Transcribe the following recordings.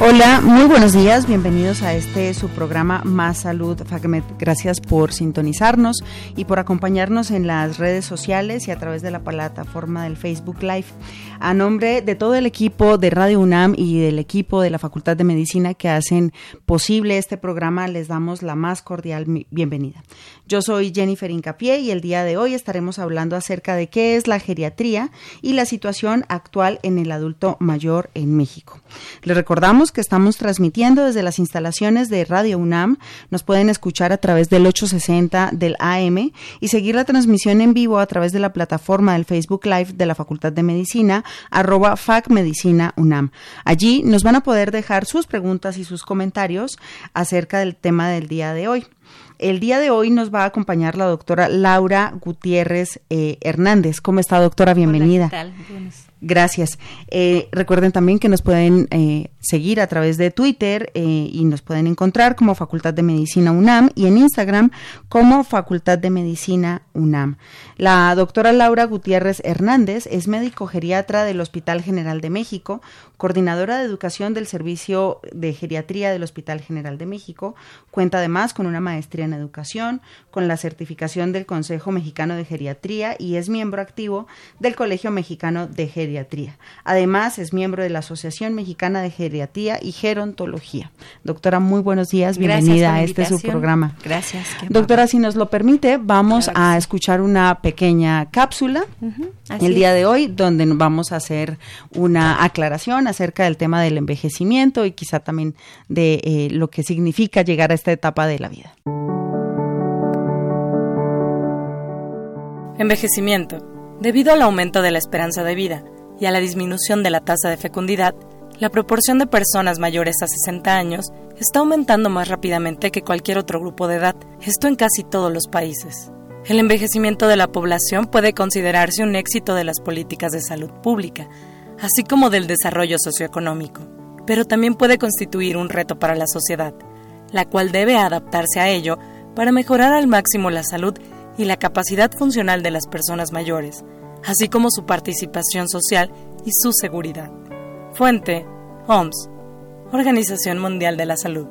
Hola, muy buenos días, bienvenidos a este su programa Más Salud. Gracias por sintonizarnos y por acompañarnos en las redes sociales y a través de la plataforma del Facebook Live. A nombre de todo el equipo de Radio UNAM y del equipo de la Facultad de Medicina que hacen posible este programa, les damos la más cordial bienvenida. Yo soy Jennifer Incapié y el día de hoy estaremos hablando acerca de qué es la geriatría y la situación actual en el adulto mayor en México. Les recordamos que estamos transmitiendo desde las instalaciones de Radio UNAM. Nos pueden escuchar a través del 860 del AM y seguir la transmisión en vivo a través de la plataforma del Facebook Live de la Facultad de Medicina, arroba FacMedicina UNAM. Allí nos van a poder dejar sus preguntas y sus comentarios acerca del tema del día de hoy. El día de hoy nos va a acompañar la doctora Laura Gutiérrez eh, Hernández. ¿Cómo está, doctora? Bienvenida. Hola, ¿qué tal? Gracias. Eh, recuerden también que nos pueden eh, seguir a través de Twitter eh, y nos pueden encontrar como Facultad de Medicina UNAM y en Instagram como Facultad de Medicina UNAM. La doctora Laura Gutiérrez Hernández es médico geriatra del Hospital General de México, coordinadora de educación del Servicio de Geriatría del Hospital General de México. Cuenta además con una maestría en educación, con la certificación del Consejo Mexicano de Geriatría y es miembro activo del Colegio Mexicano de Geriatría Además, es miembro de la Asociación Mexicana de Geriatría y Gerontología. Doctora, muy buenos días, bienvenida a este su programa. Gracias. Doctora, si nos lo permite, vamos a escuchar una pequeña cápsula el día de hoy, donde vamos a hacer una aclaración acerca del tema del envejecimiento y quizá también de eh, lo que significa llegar a esta etapa de la vida. Envejecimiento. Debido al aumento de la esperanza de vida, y a la disminución de la tasa de fecundidad, la proporción de personas mayores a 60 años está aumentando más rápidamente que cualquier otro grupo de edad, esto en casi todos los países. El envejecimiento de la población puede considerarse un éxito de las políticas de salud pública, así como del desarrollo socioeconómico, pero también puede constituir un reto para la sociedad, la cual debe adaptarse a ello para mejorar al máximo la salud y la capacidad funcional de las personas mayores, así como su participación social y su seguridad. Fuente, OMS, Organización Mundial de la Salud.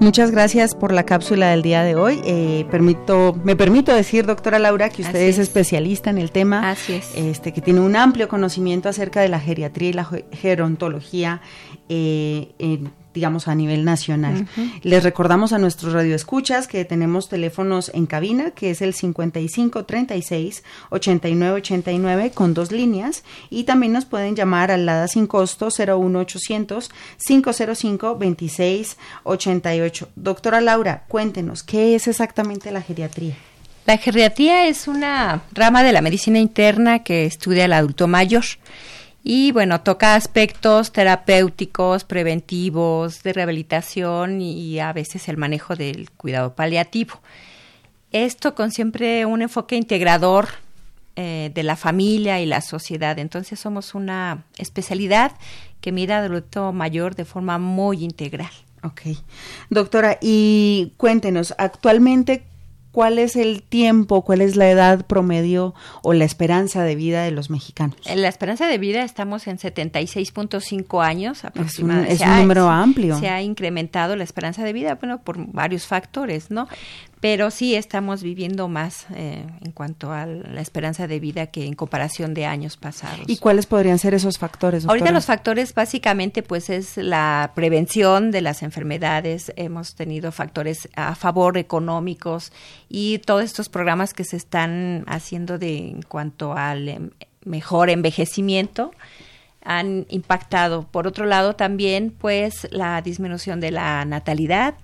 Muchas gracias por la cápsula del día de hoy. Eh, permito, me permito decir, doctora Laura, que usted es. especialista en el tema, Así es. este, que tiene un amplio conocimiento acerca de la geriatría y la gerontología eh, en digamos, a nivel nacional. Les recordamos a nuestros radioescuchas que tenemos teléfonos en cabina, que es el 5536 8989 con dos líneas, y también nos pueden llamar al LADA sin costo 01800 505 2688. Doctora Laura, cuéntenos, ¿qué es exactamente la geriatría? La geriatría es una rama de la medicina interna que estudia el adulto mayor y bueno, toca aspectos terapéuticos, preventivos, de rehabilitación y, a veces el manejo del cuidado paliativo. Esto con siempre un enfoque integrador eh, de la familia y la sociedad. Entonces somos una especialidad que mira al adulto mayor de forma muy integral. Ok. Doctora, y cuéntenos, actualmente, ¿cuál es el tiempo, cuál es la edad promedio o la esperanza de vida de los mexicanos? La esperanza de vida estamos en 76.5 años aproximadamente. Es un, número amplio. Se ha incrementado la esperanza de vida, bueno, por varios factores, ¿no? Pero sí estamos viviendo más eh, en cuanto a la esperanza de vida que en comparación de años pasados. ¿Y cuáles podrían ser esos factores? Ahorita los factores básicamente pues es la prevención de las enfermedades, hemos tenido factores a favor económicos y todos estos programas que se están haciendo de en cuanto al em, mejor envejecimiento han impactado. Por otro lado, también, pues, la disminución de la natalidad,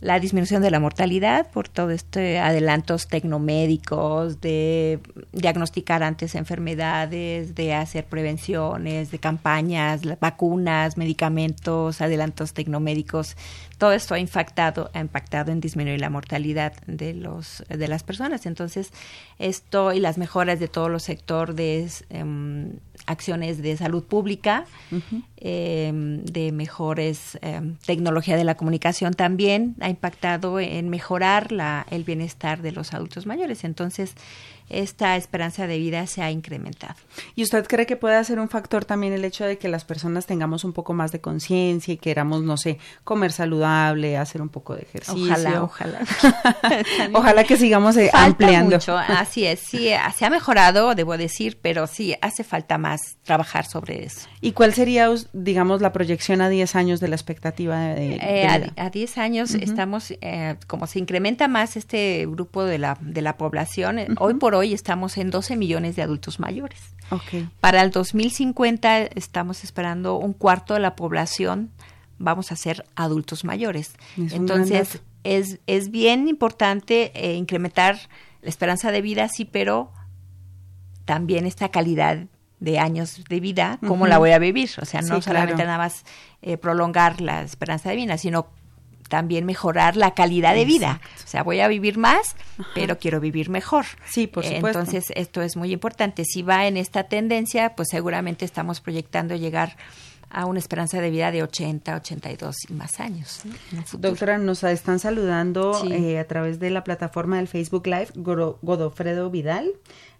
la disminución de la mortalidad por todo este adelantos tecnomédicos, de diagnosticar antes enfermedades, de hacer prevenciones, de campañas, vacunas, medicamentos, adelantos tecnomédicos. Todo esto ha impactado, ha impactado en disminuir la mortalidad de los de las personas. Entonces, esto y las mejoras de todos los sectores em, acciones de salud pública, em, de mejores em, tecnología de la comunicación también ha impactado en mejorar la, el bienestar de los adultos mayores. Entonces, esta esperanza de vida se ha incrementado. ¿Y usted cree que puede ser un factor también el hecho de que las personas tengamos un poco más de conciencia y queramos, no sé, comer saludable, hacer un poco de ejercicio? Ojalá, ojalá. ojalá que sigamos eh, ampliando. Mucho. Así es, sí, se ha mejorado, debo decir, pero sí, hace falta más trabajar sobre eso. ¿Y cuál sería, digamos, la proyección a 10 años de la expectativa de, eh, A 10 años estamos, eh, como se incrementa más este grupo de la, de la población, hoy por hoy hoy estamos en 12 millones de adultos mayores. Para el 2050 estamos esperando un cuarto de la población vamos a ser adultos mayores. Entonces, es, es bien importante eh, incrementar la esperanza de vida, sí, pero también esta calidad de años de vida, cómo la voy a vivir. O sea, no solamente nada más eh, prolongar la esperanza de vida, sino también mejorar la calidad de vida. O sea, voy a vivir más, pero quiero vivir mejor. Sí, por supuesto. Entonces, esto es muy importante. Si va en esta tendencia, pues seguramente estamos proyectando llegar a una esperanza de vida de 80, 82 y más años. Doctora, nos están saludando eh, a través de la plataforma del Facebook Live Godofredo Vidal.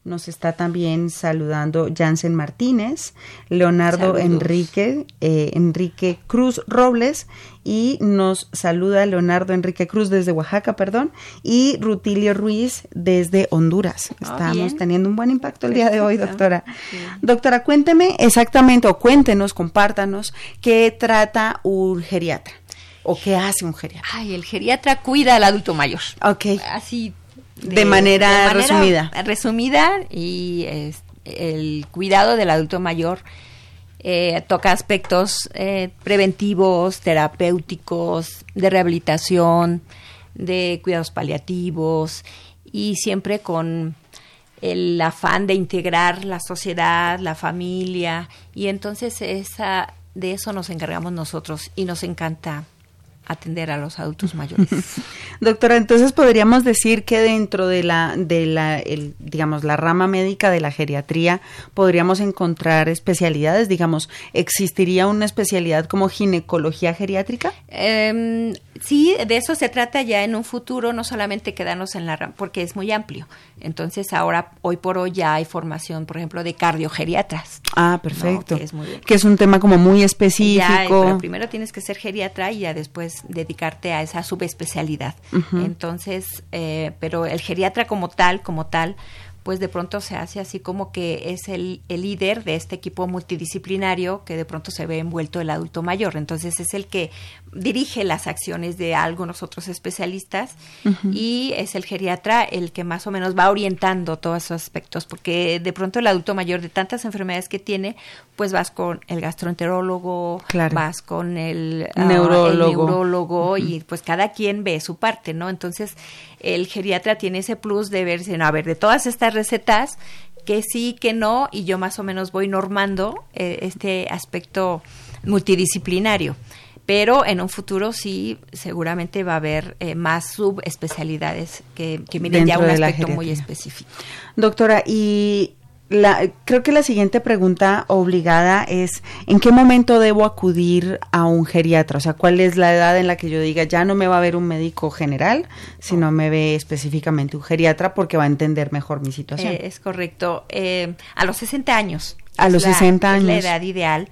Nos está también saludando Jansen Martínez, Leonardo Enrique, eh, Enrique Cruz Robles y nos saluda Leonardo Enrique Cruz desde Oaxaca, perdón, y Rutilio Ruiz desde Honduras. Ah, Estamos teniendo un buen impacto el día de hoy, doctora. Doctora, cuénteme exactamente o cuéntenos, compártanos qué trata un geriatra. ¿O qué hace un geriatra? Ay, el geriatra cuida al adulto mayor. Ok. Así de, manera, resumida. Resumida y el cuidado del adulto mayor eh, toca aspectos eh, preventivos, terapéuticos, de rehabilitación, de cuidados paliativos y siempre con el afán de integrar la sociedad, la familia y entonces esa de eso nos encargamos nosotros y nos encanta atender a los adultos mayores. Doctora, entonces podríamos decir que dentro de la, de la, el, digamos, la rama médica de la geriatría podríamos encontrar especialidades, digamos, ¿existiría una especialidad como ginecología geriátrica? Eh, sí, de eso se trata ya en un futuro, no solamente quedarnos en la rama, porque es muy amplio. Entonces ahora, hoy por hoy ya hay formación, por ejemplo, de cardiogeriatras. Ah, perfecto. que, es un tema como muy específico. pero primero tienes que ser geriatra y ya después dedicarte a esa subespecialidad. Entonces, eh, pero el geriatra como tal, como tal, pues de pronto se hace así como que es el, el, líder de este equipo multidisciplinario que de pronto se ve envuelto el adulto mayor. Entonces es el que dirige las acciones de algunos otros especialistas y es el geriatra el que más o menos va orientando todos esos aspectos, porque de pronto el adulto mayor de tantas enfermedades que tiene, pues vas con el gastroenterólogo, vas con el ah, neurólogo, y pues cada quien ve su parte, ¿no? Entonces el geriatra tiene ese plus de ver, a ver, de todas estas recetas, que sí, que no, y yo más o menos voy normando eh, este aspecto multidisciplinario pero en un futuro sí seguramente va a haber eh, más subespecialidades que, que miren ya un aspecto muy específico. Doctora, y la, creo que la siguiente pregunta obligada es, ¿en qué momento debo acudir a un geriatra? O sea, ¿cuál es la edad en la que yo diga, ya no me va a ver un médico general, sino me ve específicamente un geriatra porque va a entender mejor mi situación? Eh, es correcto. Eh, a los 60 años. A los 60 años. Es la edad ideal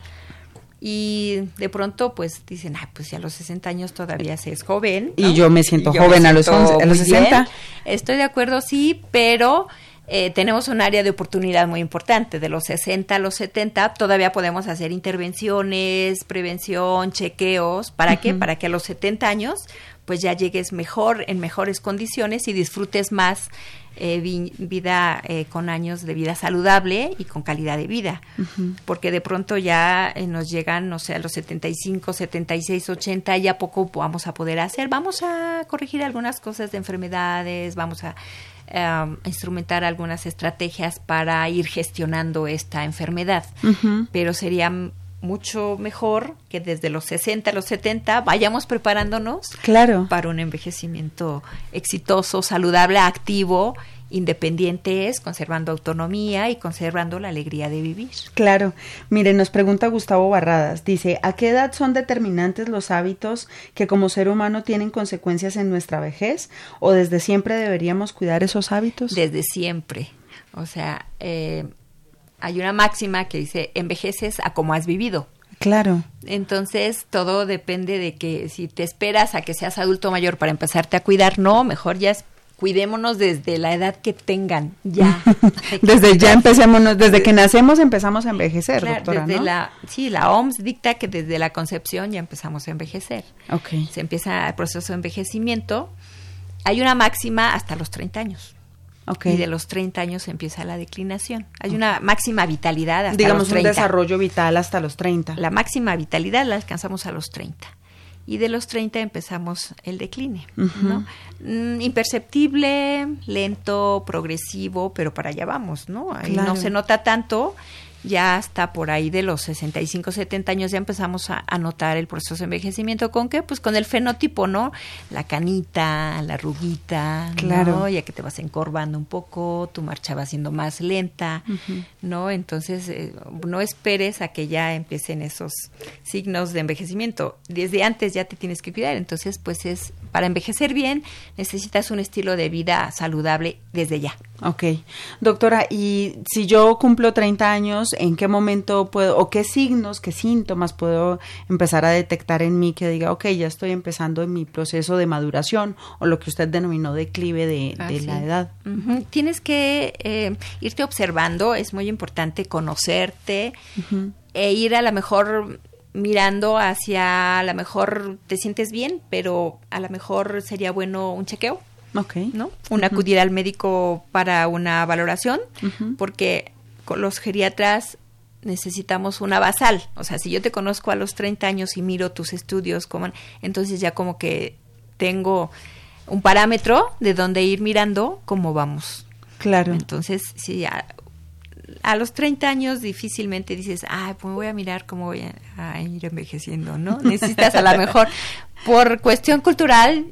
y de pronto pues dicen, ah, pues ya a los 60 años todavía se es joven. Y yo me siento joven a, los a los 60. Estoy de acuerdo, sí, pero eh, tenemos un área de oportunidad muy importante. De los 60 a los 70 todavía podemos hacer intervenciones, prevención, chequeos. ¿Para qué? Para que a los 70 años pues ya llegues mejor, en mejores condiciones y disfrutes más eh, vida eh, con años de vida saludable y con calidad de vida. Porque de pronto ya eh, nos llegan, no sé, a los 75, 76, 80, ya poco vamos a poder hacer. Vamos a corregir algunas cosas de enfermedades, vamos a instrumentar algunas estrategias para ir gestionando esta enfermedad. Pero sería mucho mejor que desde los 60 a los 70 vayamos preparándonos claro. para un envejecimiento exitoso, saludable, activo, independiente es, conservando autonomía y conservando la alegría de vivir. Claro. Mire, nos pregunta Gustavo Barradas, dice, ¿a qué edad son determinantes los hábitos que como ser humano tienen consecuencias en nuestra vejez? ¿O desde siempre deberíamos cuidar esos hábitos? Desde siempre. O sea, eh, hay una máxima que dice, envejeces a como has vivido. Claro. Entonces, todo depende de que si te esperas a que seas adulto mayor para empezarte a cuidar, no, mejor ya es, cuidémonos desde la edad que tengan, ya. desde ya empecémonos, desde que nacemos empezamos a envejecer, doctora, desde la, sí, la OMS dicta que desde la concepción ya empezamos a envejecer. Okay. Se empieza el proceso de envejecimiento. Hay una máxima hasta los 30 años. Y de los 30 años empieza la declinación. Hay una máxima vitalidad hasta Digamos los 30. un desarrollo vital hasta los 30. La máxima vitalidad la alcanzamos a los 30. Y de los 30 empezamos el decline, ¿no? Mm, imperceptible, lento, progresivo, pero para allá vamos, ¿no? Ahí no se nota tanto ya hasta por ahí de los 65, 70 años ya empezamos a, notar el proceso de envejecimiento. ¿Con qué? Pues con el fenotipo, ¿no? La canita, la ruguita, claro. Ya que te vas encorvando un poco, tu marcha va siendo más lenta, ¿no? Entonces, eh, no esperes a que ya empiecen esos signos de envejecimiento. Desde antes ya te tienes que cuidar. Entonces, pues es, para envejecer bien, necesitas un estilo de vida saludable desde ya. Ok. Doctora, y si yo cumplo 30 años, en qué momento puedo, o qué signos, qué síntomas puedo empezar a detectar en mí que diga, ok, ya estoy empezando en mi proceso de maduración o lo que usted denominó declive de, de la edad. Tienes que eh, irte observando, es muy importante conocerte e ir a lo mejor mirando hacia a lo mejor te sientes bien, pero a lo mejor sería bueno un chequeo. Okay. ¿No? Un acudir al médico para una valoración, porque los geriatras necesitamos una basal. O sea, si yo te conozco a los 30 años y miro tus estudios, como, entonces ya como que tengo un parámetro de donde ir mirando cómo vamos. Claro. Entonces, si a, a los 30 años difícilmente dices, ah, pues voy a mirar cómo voy a, ir envejeciendo, ¿no? Necesitas a lo mejor, por cuestión cultural,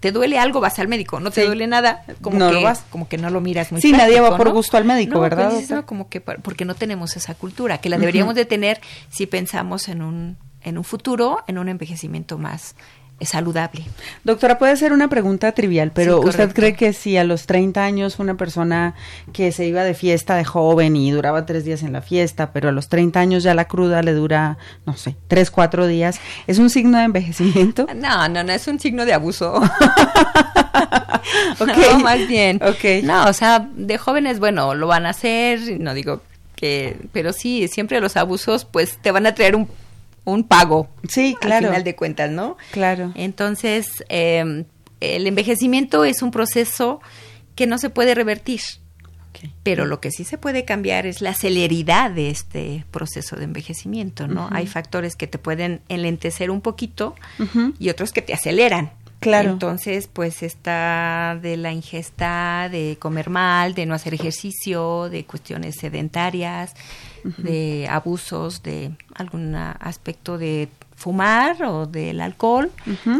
te duele algo, vas al médico, no te duele nada, como no que vas. como que no lo miras muy Sí, nadie va por gusto al médico, ¿verdad? Pues, no, como que porque no tenemos esa cultura, que la deberíamos de tener si pensamos en un en un futuro, en un envejecimiento más saludable. Doctora, puede ser una pregunta trivial, pero ¿usted cree que si a los 30 años una persona que se iba de fiesta de joven y duraba tres días en la fiesta, pero a los 30 años ya la cruda le dura, no sé, tres, cuatro días, ¿es un signo de envejecimiento? No, no, no, es un signo de abuso. ok, más bien. Ok. No, o sea, de jóvenes, bueno, lo van a hacer, no digo que, pero sí, siempre los abusos pues te van a traer un un pago. Sí, claro. Al final de cuentas, ¿no? Claro. Entonces, em, el envejecimiento es un proceso que no se puede revertir. Pero lo que sí se puede cambiar es la celeridad de este proceso de envejecimiento, ¿no? Hay factores que te pueden enlentecer un poquito y otros que te aceleran. Claro. Entonces, pues está de la ingesta, de comer mal, de no hacer ejercicio, de cuestiones sedentarias, de abusos, de algún aspecto de fumar o del alcohol,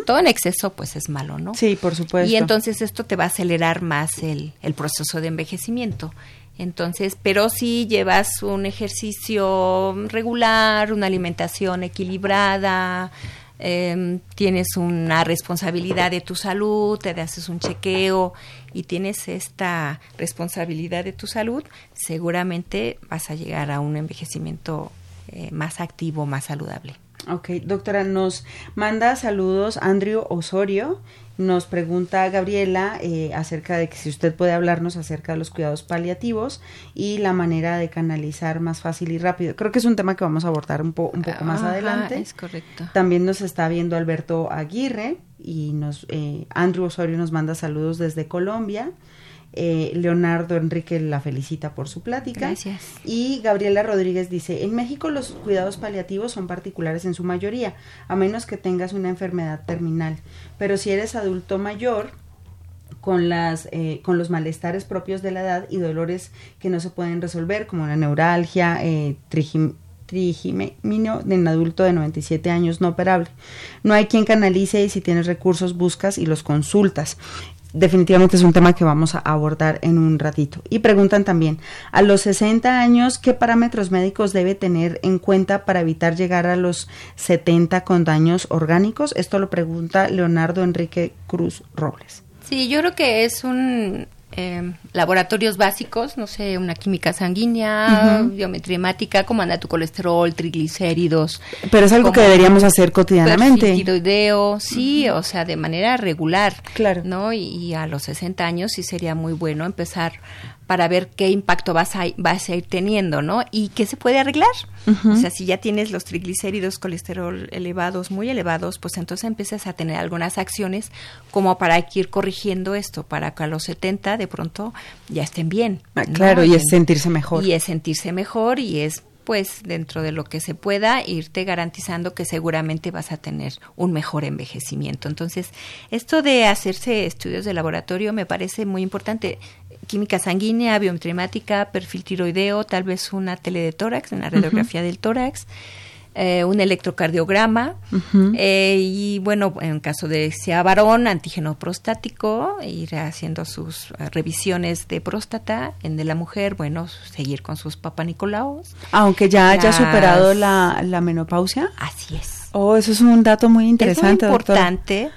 todo en exceso pues es malo, ¿no? Sí, por supuesto. Y entonces esto te va a acelerar más el, el proceso de envejecimiento. Entonces, pero si llevas un ejercicio regular, una alimentación equilibrada, eh, tienes una responsabilidad de tu salud, te haces un chequeo y tienes esta responsabilidad de tu salud, seguramente vas a llegar a un envejecimiento eh, más activo, más saludable. Ok, doctora, nos manda saludos Andrew Osorio. Nos pregunta Gabriela eh, acerca de que si usted puede hablarnos acerca de los cuidados paliativos y la manera de canalizar más fácil y rápido. Creo que es un tema que vamos a abordar un, un poco más adelante. Es correcto. También nos está viendo Alberto Aguirre y nos eh, Andrew Osorio nos manda saludos desde Colombia. Eh, Leonardo Enrique la felicita por su plática. Gracias. Y Gabriela Rodríguez dice, en México los cuidados paliativos son particulares en su mayoría, a menos que tengas una enfermedad terminal. Pero si eres adulto mayor, con, las, eh, con los malestares propios de la edad y dolores que no se pueden resolver, como la neuralgia, eh, trigimino en adulto de 97 años no operable. No hay quien canalice y si tienes recursos buscas y los consultas definitivamente es un tema que vamos a abordar en un ratito. Y preguntan también, a los 60 años, ¿qué parámetros médicos debe tener en cuenta para evitar llegar a los 70 con daños orgánicos? Esto lo pregunta Leonardo Enrique Cruz Robles. Sí, yo creo que es un eh, laboratorios básicos, no sé, una química sanguínea, biometría hemática, cómo anda tu colesterol, triglicéridos. Pero es algo que deberíamos hacer cotidianamente. Tiroideo, sí, o sea, de manera regular. Claro. ¿No? Y, y, a los 60 años sí sería muy bueno empezar para ver qué impacto vas a, vas a ir teniendo, ¿no? Y qué se puede arreglar. O sea, si ya tienes los triglicéridos, colesterol elevados, muy elevados, pues entonces empiezas a tener algunas acciones como para ir corrigiendo esto, para que a los 70 de pronto ya estén bien. Ah, claro, y es sentirse mejor. Y es sentirse mejor y es pues dentro de lo que se pueda irte garantizando que seguramente vas a tener un mejor envejecimiento. Entonces, esto de hacerse estudios de laboratorio me parece muy importante química sanguínea, biometría perfil tiroideo, tal vez una tele de tórax, una radiografía del tórax, eh, un electrocardiograma eh, y bueno, en caso de sea varón, antígeno prostático, ir haciendo sus eh, revisiones de próstata, en de la mujer, bueno, seguir con sus papanicolaos. Aunque ya haya superado la, la, menopausia. Así es. Oh, eso es un dato muy interesante. Es muy importante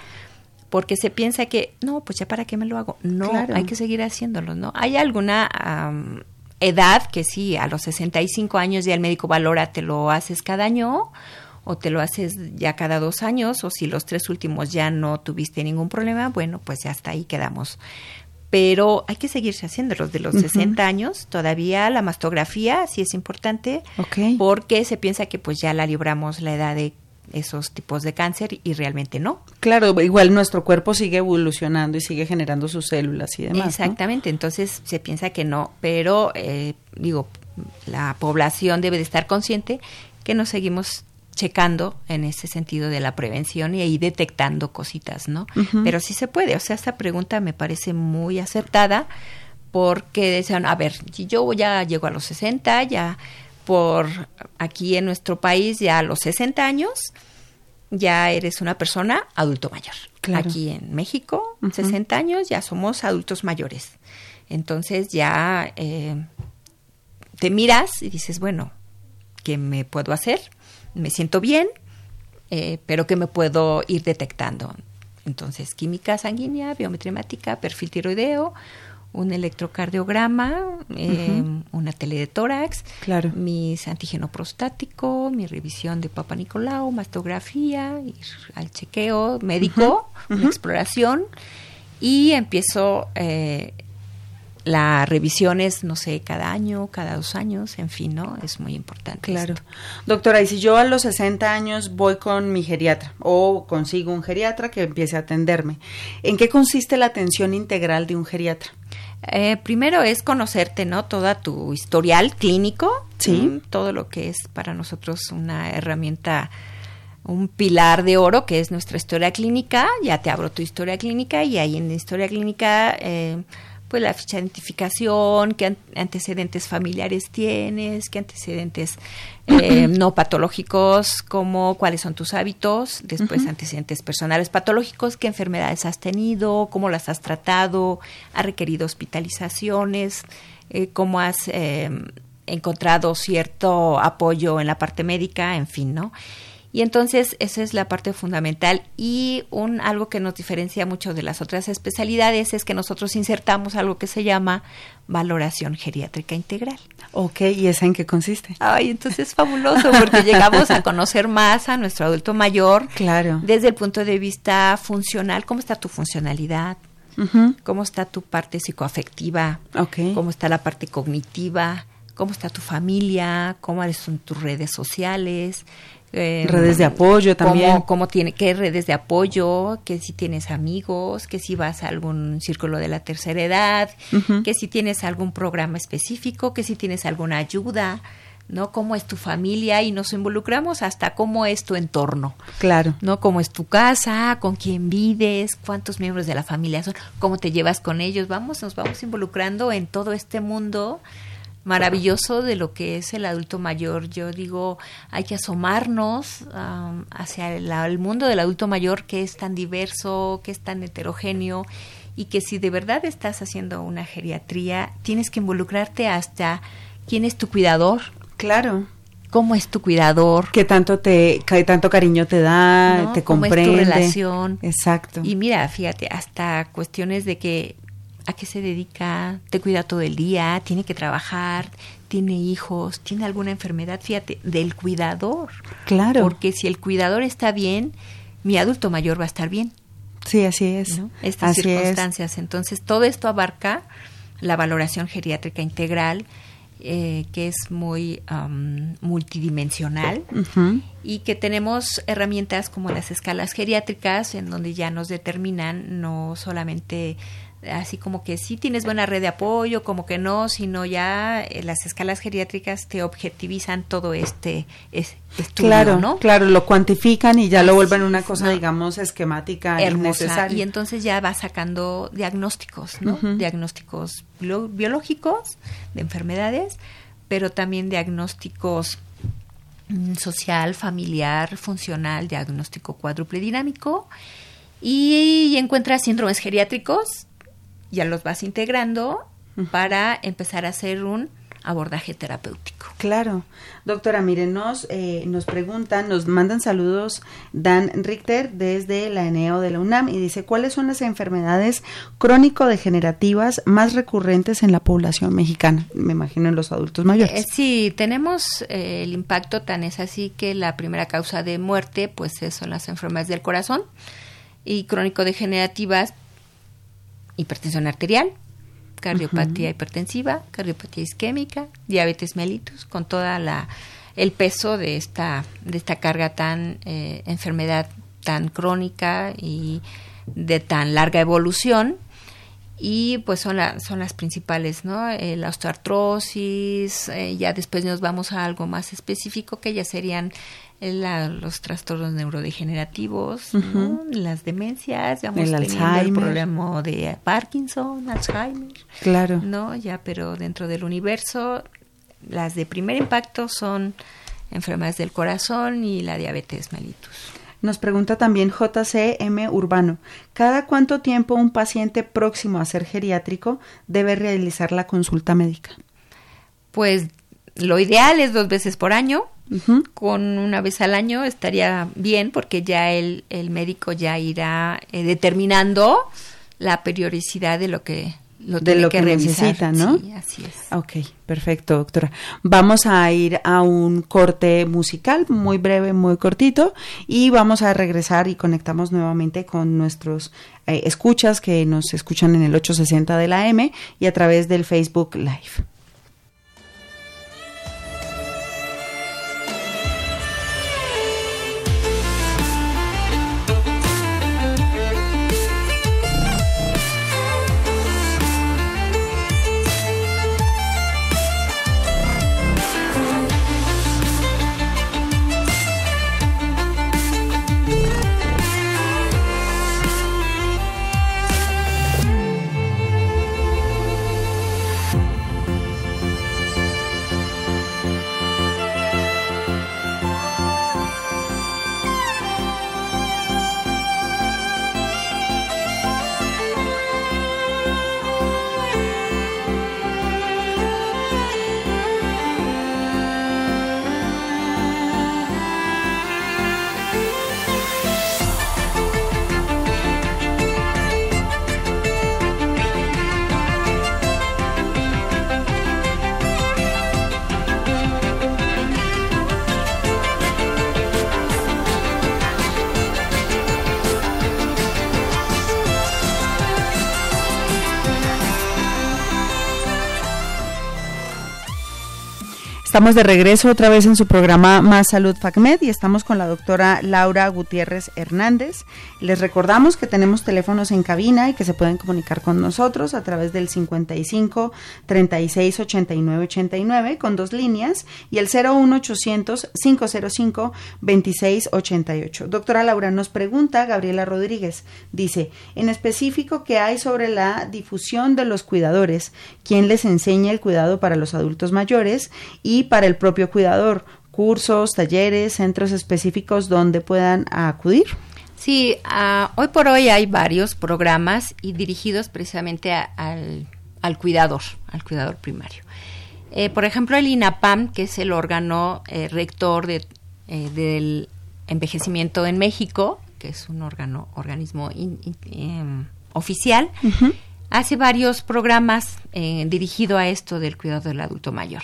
porque se piensa que, no, pues ya para qué me lo hago. No, hay que seguir haciéndolo, ¿no? Hay alguna edad que sí, a los 65 años ya el médico valora, te lo haces cada año o te lo haces ya cada dos años, o si los tres últimos ya no tuviste ningún problema, bueno, pues ya hasta ahí quedamos. Pero hay que seguirse haciendo los de los 60 años, todavía la mastografía sí es importante, porque se piensa que pues ya la libramos la edad de esos tipos de cáncer y realmente no. Claro, igual nuestro cuerpo sigue evolucionando y sigue generando sus células y demás. Exactamente, entonces se piensa que no, pero eh, digo, la población debe de estar consciente que nos seguimos checando en ese sentido de la prevención y ahí detectando cositas, ¿no? Pero sí se puede, o sea, esta pregunta me parece muy acertada porque decían, a ver, si yo ya llego a los 60, ya por aquí en nuestro país ya a los 60 años ya eres una persona adulto mayor. Aquí en México, 60 años ya somos adultos mayores. Entonces ya eh, te miras y dices, bueno, ¿qué me puedo hacer? Me siento bien, eh, pero ¿qué me puedo ir detectando? Entonces, química sanguínea, biometría perfil tiroideo, un electrocardiograma, eh, una tele de tórax, claro. mis antígeno prostático, mi revisión de Papa Nicolau, mastografía, ir al chequeo médico, una exploración y empiezo eh, las revisiones, no sé, cada año, cada dos años, en fin, ¿no? Es muy importante. Claro. Doctora, y si yo a los 60 años voy con mi geriatra o consigo un geriatra que empiece a atenderme, ¿en qué consiste la atención integral de un geriatra? Eh, primero es conocerte, ¿no? Toda tu historial clínico, sí, todo lo que es para nosotros una herramienta, un pilar de oro que es nuestra historia clínica. Ya te abro tu historia clínica y ahí en la historia clínica, eh, pues la ficha de identificación, qué antecedentes familiares tienes, qué antecedentes eh, no patológicos, como cuáles son tus hábitos, después antecedentes personales patológicos, qué enfermedades has tenido, cómo las has tratado, ha requerido hospitalizaciones, eh, cómo has eh, encontrado cierto apoyo en la parte médica, en fin, ¿no? Y entonces esa es la parte fundamental y un algo que nos diferencia mucho de las otras especialidades es que nosotros insertamos algo que se llama valoración geriátrica integral. Ok, ¿y esa en qué consiste? Ay, entonces es fabuloso porque llegamos a conocer más a nuestro adulto mayor. Claro. Desde el punto de vista funcional, cómo está tu funcionalidad, cómo está tu parte psicoafectiva, Ok. cómo está la parte cognitiva, cómo está tu familia, cómo son tus redes sociales. Eh, Redes de apoyo también. Cómo, tiene, qué redes de apoyo, que si tienes amigos, que si vas a algún círculo de la tercera edad, Ujú. que si tienes algún programa específico, que si tienes alguna ayuda, ¿no? Cómo es tu familia y nos involucramos hasta cómo es tu entorno. Claro. ¿no? Cómo es tu casa, con quién vives, cuántos miembros de la familia son, cómo te llevas con ellos. Vamos, nos vamos involucrando en todo este mundo maravilloso de lo que es el adulto mayor. Yo digo, hay que asomarnos am, hacia el, el mundo del adulto mayor que es tan diverso, que es tan heterogéneo y que si de verdad estás haciendo una geriatría, tienes que involucrarte hasta quién es tu cuidador, Claro. cómo es tu cuidador, ¿Qué tanto te, qué tanto cariño te da, ¿no? te cómo es comprende? tu relación. Exacto. Y mira, fíjate, hasta cuestiones de que a qué se dedica, te cuida todo el día, tiene que trabajar, tiene hijos, tiene alguna enfermedad, fíjate, del cuidador. claro. Porque si el cuidador está bien, mi adulto mayor va a estar bien. Sí, así es. ¿no? Estas así es. circunstancias. Entonces, todo esto abarca la valoración geriátrica integral, eh, que es muy am, multidimensional y que tenemos herramientas como las escalas geriátricas en donde ya nos determinan no solamente así como que sí tienes buena red de apoyo, como que no, sino ya eh, las escalas geriátricas te objetivizan todo este es- estudio, Claro, ¿no? claro, lo cuantifican y ya lo vuelven una cosa, ¿no? digamos, esquemática hermosa innecesaria. y entonces ya va sacando diagnósticos, ¿no? Diagnósticos bio- biológicos de enfermedades, pero también diagnósticos mm, social, familiar, funcional, diagnóstico cuádruple dinámico y, encuentras síndromes geriátricos, ya los vas integrando para empezar a hacer un abordaje terapéutico. Claro. Doctora, miren, nos, eh, nos preguntan, nos mandan saludos Dan Richter desde la ENEO de la UNAM y dice, ¿cuáles son las enfermedades crónico-degenerativas más recurrentes en la población mexicana? Me imagino en los adultos mayores. Eh, sí, tenemos eh, el impacto tan es así que la primera causa de muerte pues son las enfermedades del corazón y crónico-degenerativas, hipertensión arterial, cardiopatía hipertensiva, cardiopatía isquémica, diabetes mellitus, con toda la el peso de esta de esta carga tan eh, enfermedad tan crónica y de tan larga evolución y pues son, la- son las principales, ¿no? Eh, la osteoartrosis, eh, ya después nos vamos a algo más específico que ya serían la- los trastornos neurodegenerativos, ¿no? las demencias, ya El teniendo el Alzheimer. problema de Parkinson, Alzheimer, Claro. ¿no? Ya, pero dentro del universo, las de primer impacto son enfermedades del corazón y la diabetes mellitus. Nos pregunta también JCM Urbano, ¿cada cuánto tiempo un paciente próximo a ser geriátrico debe realizar la consulta médica? Pues lo ideal es dos veces por año, con una vez al año estaría bien porque ya el, el médico ya irá eh, determinando la periodicidad de lo que lo De tiene lo que, que revisar. necesita, ¿no? Sí, así es. Ok, perfecto, doctora. Vamos a ir a un corte musical muy breve, muy cortito, y vamos a regresar y conectamos nuevamente con nuestros eh, escuchas que nos escuchan en el 860 de la M y a través del Facebook Live. Estamos de regreso otra vez en su programa Más Salud FACMED y estamos con la doctora Laura Gutiérrez Hernández. Les recordamos que tenemos teléfonos en cabina y que se pueden comunicar con nosotros a través del 55 36 89 89 con dos líneas y el 01 800 505 26 88. Doctora Laura nos pregunta, Gabriela Rodríguez, dice, en específico, ¿qué hay sobre la difusión de los cuidadores? ¿Quién les enseña el cuidado para los adultos mayores? Y para el propio cuidador, cursos, talleres, centros específicos donde puedan acudir. Sí, uh, hoy por hoy hay varios programas y dirigidos precisamente a, al, al, cuidador, al cuidador primario. Eh, por ejemplo, el INAPAM, que es el órgano eh, rector de, eh, del envejecimiento en México, que es un órgano, organismo in, in, in, oficial, uh -huh. hace varios programas eh, dirigidos a esto del cuidado del adulto mayor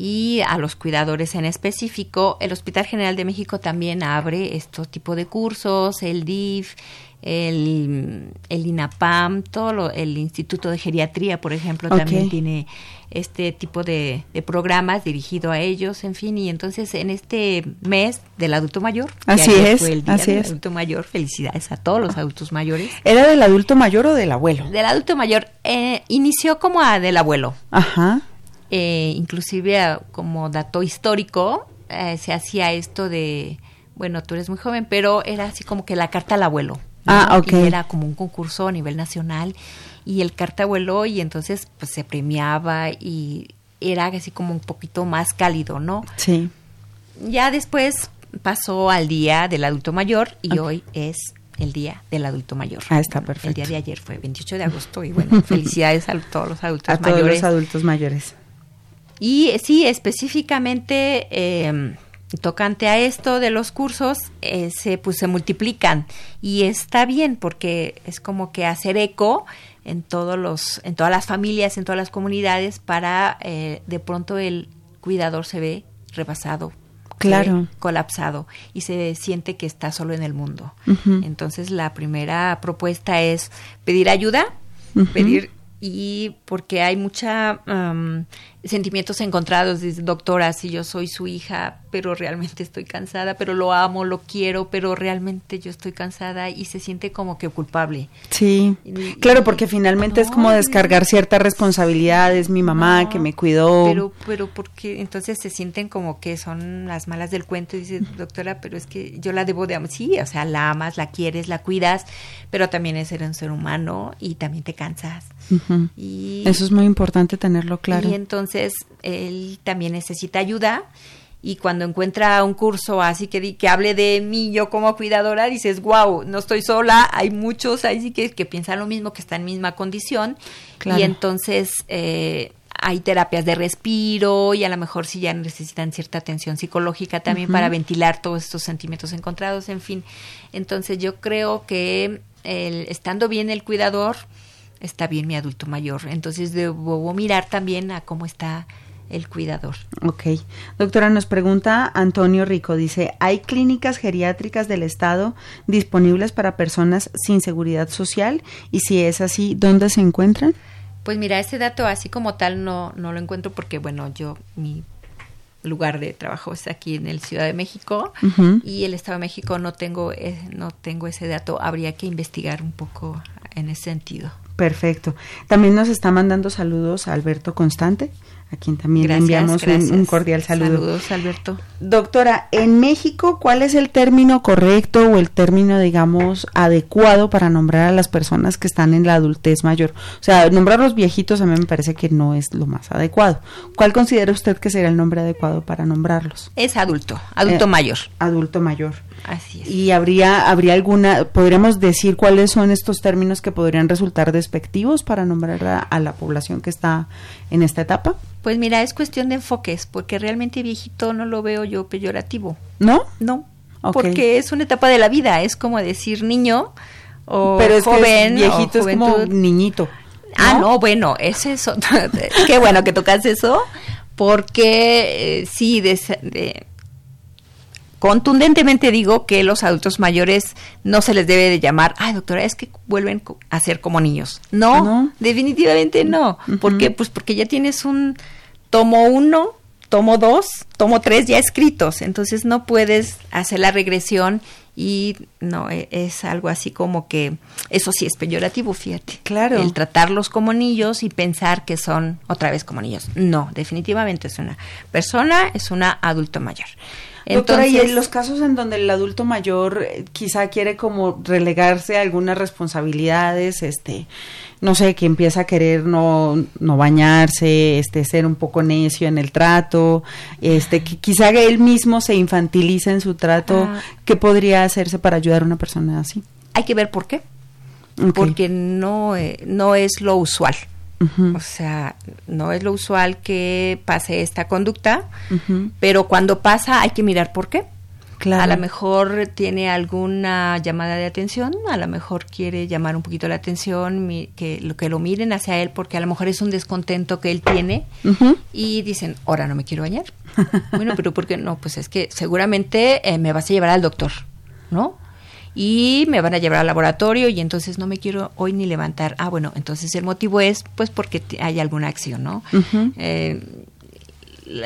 y a los cuidadores en específico. El Hospital General de México también abre este tipo de cursos, el DIF, el, el INAPAM, todo lo, el Instituto de Geriatría, por ejemplo, okay. también tiene este tipo de, de, programas dirigido a ellos, en fin, y entonces en este mes del adulto mayor, así es, fue el día así del es. adulto mayor, felicidades a todos los adultos mayores. ¿Era del adulto mayor o del abuelo? Del adulto mayor, eh, inició como a del abuelo. Ajá. Eh, inclusive como dato histórico, eh, se hacía esto de, bueno, tú eres muy joven, pero era así como que la carta al abuelo. ¿no? Ah, ok. Y era como un concurso a nivel nacional y el carta abuelo y entonces pues se premiaba y era así como un poquito más cálido, ¿no? Sí. Ya después pasó al día del adulto mayor y okay. hoy es el día del adulto mayor. Ah, está perfecto. El día de ayer fue 28 de agosto y bueno, felicidades a todos los adultos a mayores. A todos los adultos mayores. Y sí, específicamente eh, tocante a esto de los cursos, eh, se, pues, se multiplican y está bien porque es como que hacer eco en todos los, en todas las familias, en todas las comunidades para eh, de pronto el cuidador se ve rebasado, claro, colapsado y se siente que está solo en el mundo. Uh -huh. Entonces la primera propuesta es pedir ayuda, uh -huh. pedir y porque hay mucha um, sentimientos encontrados dice doctora si yo soy su hija pero realmente estoy cansada pero lo amo lo quiero pero realmente yo estoy cansada y se siente como que culpable. Sí. Y, claro porque finalmente no, es como descargar ciertas responsabilidades mi mamá no, que me cuidó. pero pero porque entonces se sienten como que son las malas del cuento y dice doctora pero es que yo la debo de amar sí o sea la amas la quieres la cuidas pero también es ser un ser humano y también te cansas. Uh -huh. y, Eso es muy importante tenerlo claro. Y entonces él también necesita ayuda y cuando encuentra un curso así que, que hable de mí yo como cuidadora, dices, wow, no estoy sola, hay muchos ahí que, que piensan lo mismo, que están en misma condición claro. y entonces... Eh, hay terapias de respiro y a lo mejor si ya necesitan cierta atención psicológica también uh -huh. para ventilar todos estos sentimientos encontrados, en fin. Entonces yo creo que el, estando bien el cuidador, está bien mi adulto mayor. Entonces debo mirar también a cómo está el cuidador. Ok. Doctora, nos pregunta Antonio Rico, dice, ¿hay clínicas geriátricas del Estado disponibles para personas sin seguridad social? Y si es así, ¿dónde se encuentran? Pues mira, ese dato así como tal no, no lo encuentro porque, bueno, yo, mi lugar de trabajo es aquí en el Ciudad de México uh -huh. y el Estado de México no tengo, eh, no tengo ese dato. Habría que investigar un poco en ese sentido. Perfecto. También nos está mandando saludos a Alberto Constante, a quien también gracias, enviamos un, un, cordial saludo. Saludos, Alberto. Doctora, en México, ¿cuál es el término correcto o el término, digamos, adecuado para nombrar a las personas que están en la adultez mayor? O sea, nombrar a los viejitos a mí me parece que no es lo más adecuado. ¿Cuál considera usted que sería el nombre adecuado para nombrarlos? Es adulto, adulto eh, mayor. Adulto mayor. Así es. ¿Y habría, habría alguna, podríamos decir cuáles son estos términos que podrían resultar despectivos para nombrar a, a la población que está en esta etapa? Pues mira, es cuestión de enfoques, porque realmente viejito no lo veo yo peyorativo. ¿No? No, okay. porque es una etapa de la vida, es como decir niño o Pero es joven. Que es viejito o es como niñito. ¿no? Ah, no, bueno, es eso. Qué bueno que tocas eso, porque eh, sí, de, de contundentemente digo que los adultos mayores no se les debe de llamar, ay doctora, es que vuelven a ser como niños. No, no. definitivamente no. Uh -huh. ¿Por qué? Pues porque ya tienes un tomo uno tomo dos, tomo tres ya escritos, entonces no puedes hacer la regresión y no e, es algo así como que eso sí es peyorativo, fíjate. Claro. El tratarlos como niños y pensar que son otra vez como niños. No, definitivamente es una persona, es una adulto mayor. Doctora, y en los casos en donde el adulto mayor eh, quizá quiere como relegarse a algunas responsabilidades, este, no sé, que empieza a querer no, no bañarse, este, ser un poco necio en el trato, este, que quizá él mismo se infantiliza en su trato, ah. ¿qué podría hacerse para ayudar a una persona así? Hay que ver por qué. Porque no, eh, no es lo usual. O sea, no es lo usual que pase esta conducta, pero cuando pasa hay que mirar por qué. A lo mejor tiene alguna llamada de atención, a lo mejor quiere llamar un poquito la atención, que lo que lo miren hacia él, porque a lo mejor es un descontento que él tiene y dicen, ahora no me quiero bañar. bueno, pero ¿por qué no? Pues es que seguramente eh, me vas a llevar al doctor, ¿no? Y me van a llevar al laboratorio y entonces no me quiero hoy ni levantar. Ah, bueno, entonces el motivo es pues porque hay alguna acción, ¿no? Eh,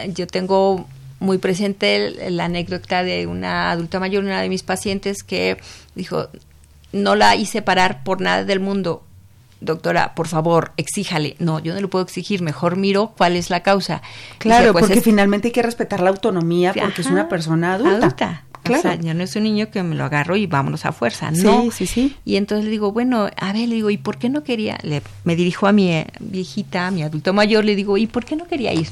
yo tengo muy presente la anécdota de una adulta mayor, una de mis pacientes que dijo, no la hice parar por nada del mundo. Doctora, por favor, exíjale. No, yo no lo puedo exigir, mejor miro cuál es la causa. Claro, pues porque finalmente hay que respetar la autonomía porque es una persona adulta. adulta. Claro. O sea, ya no es un niño que me lo agarro y vámonos a fuerza, ¿no? Sí, sí, sí. Y entonces le digo, bueno, a ver, le digo, ¿y por qué no quería? Le, me dirijo a mi eh, viejita, a mi adulto mayor, le digo, ¿y por qué no quería ir?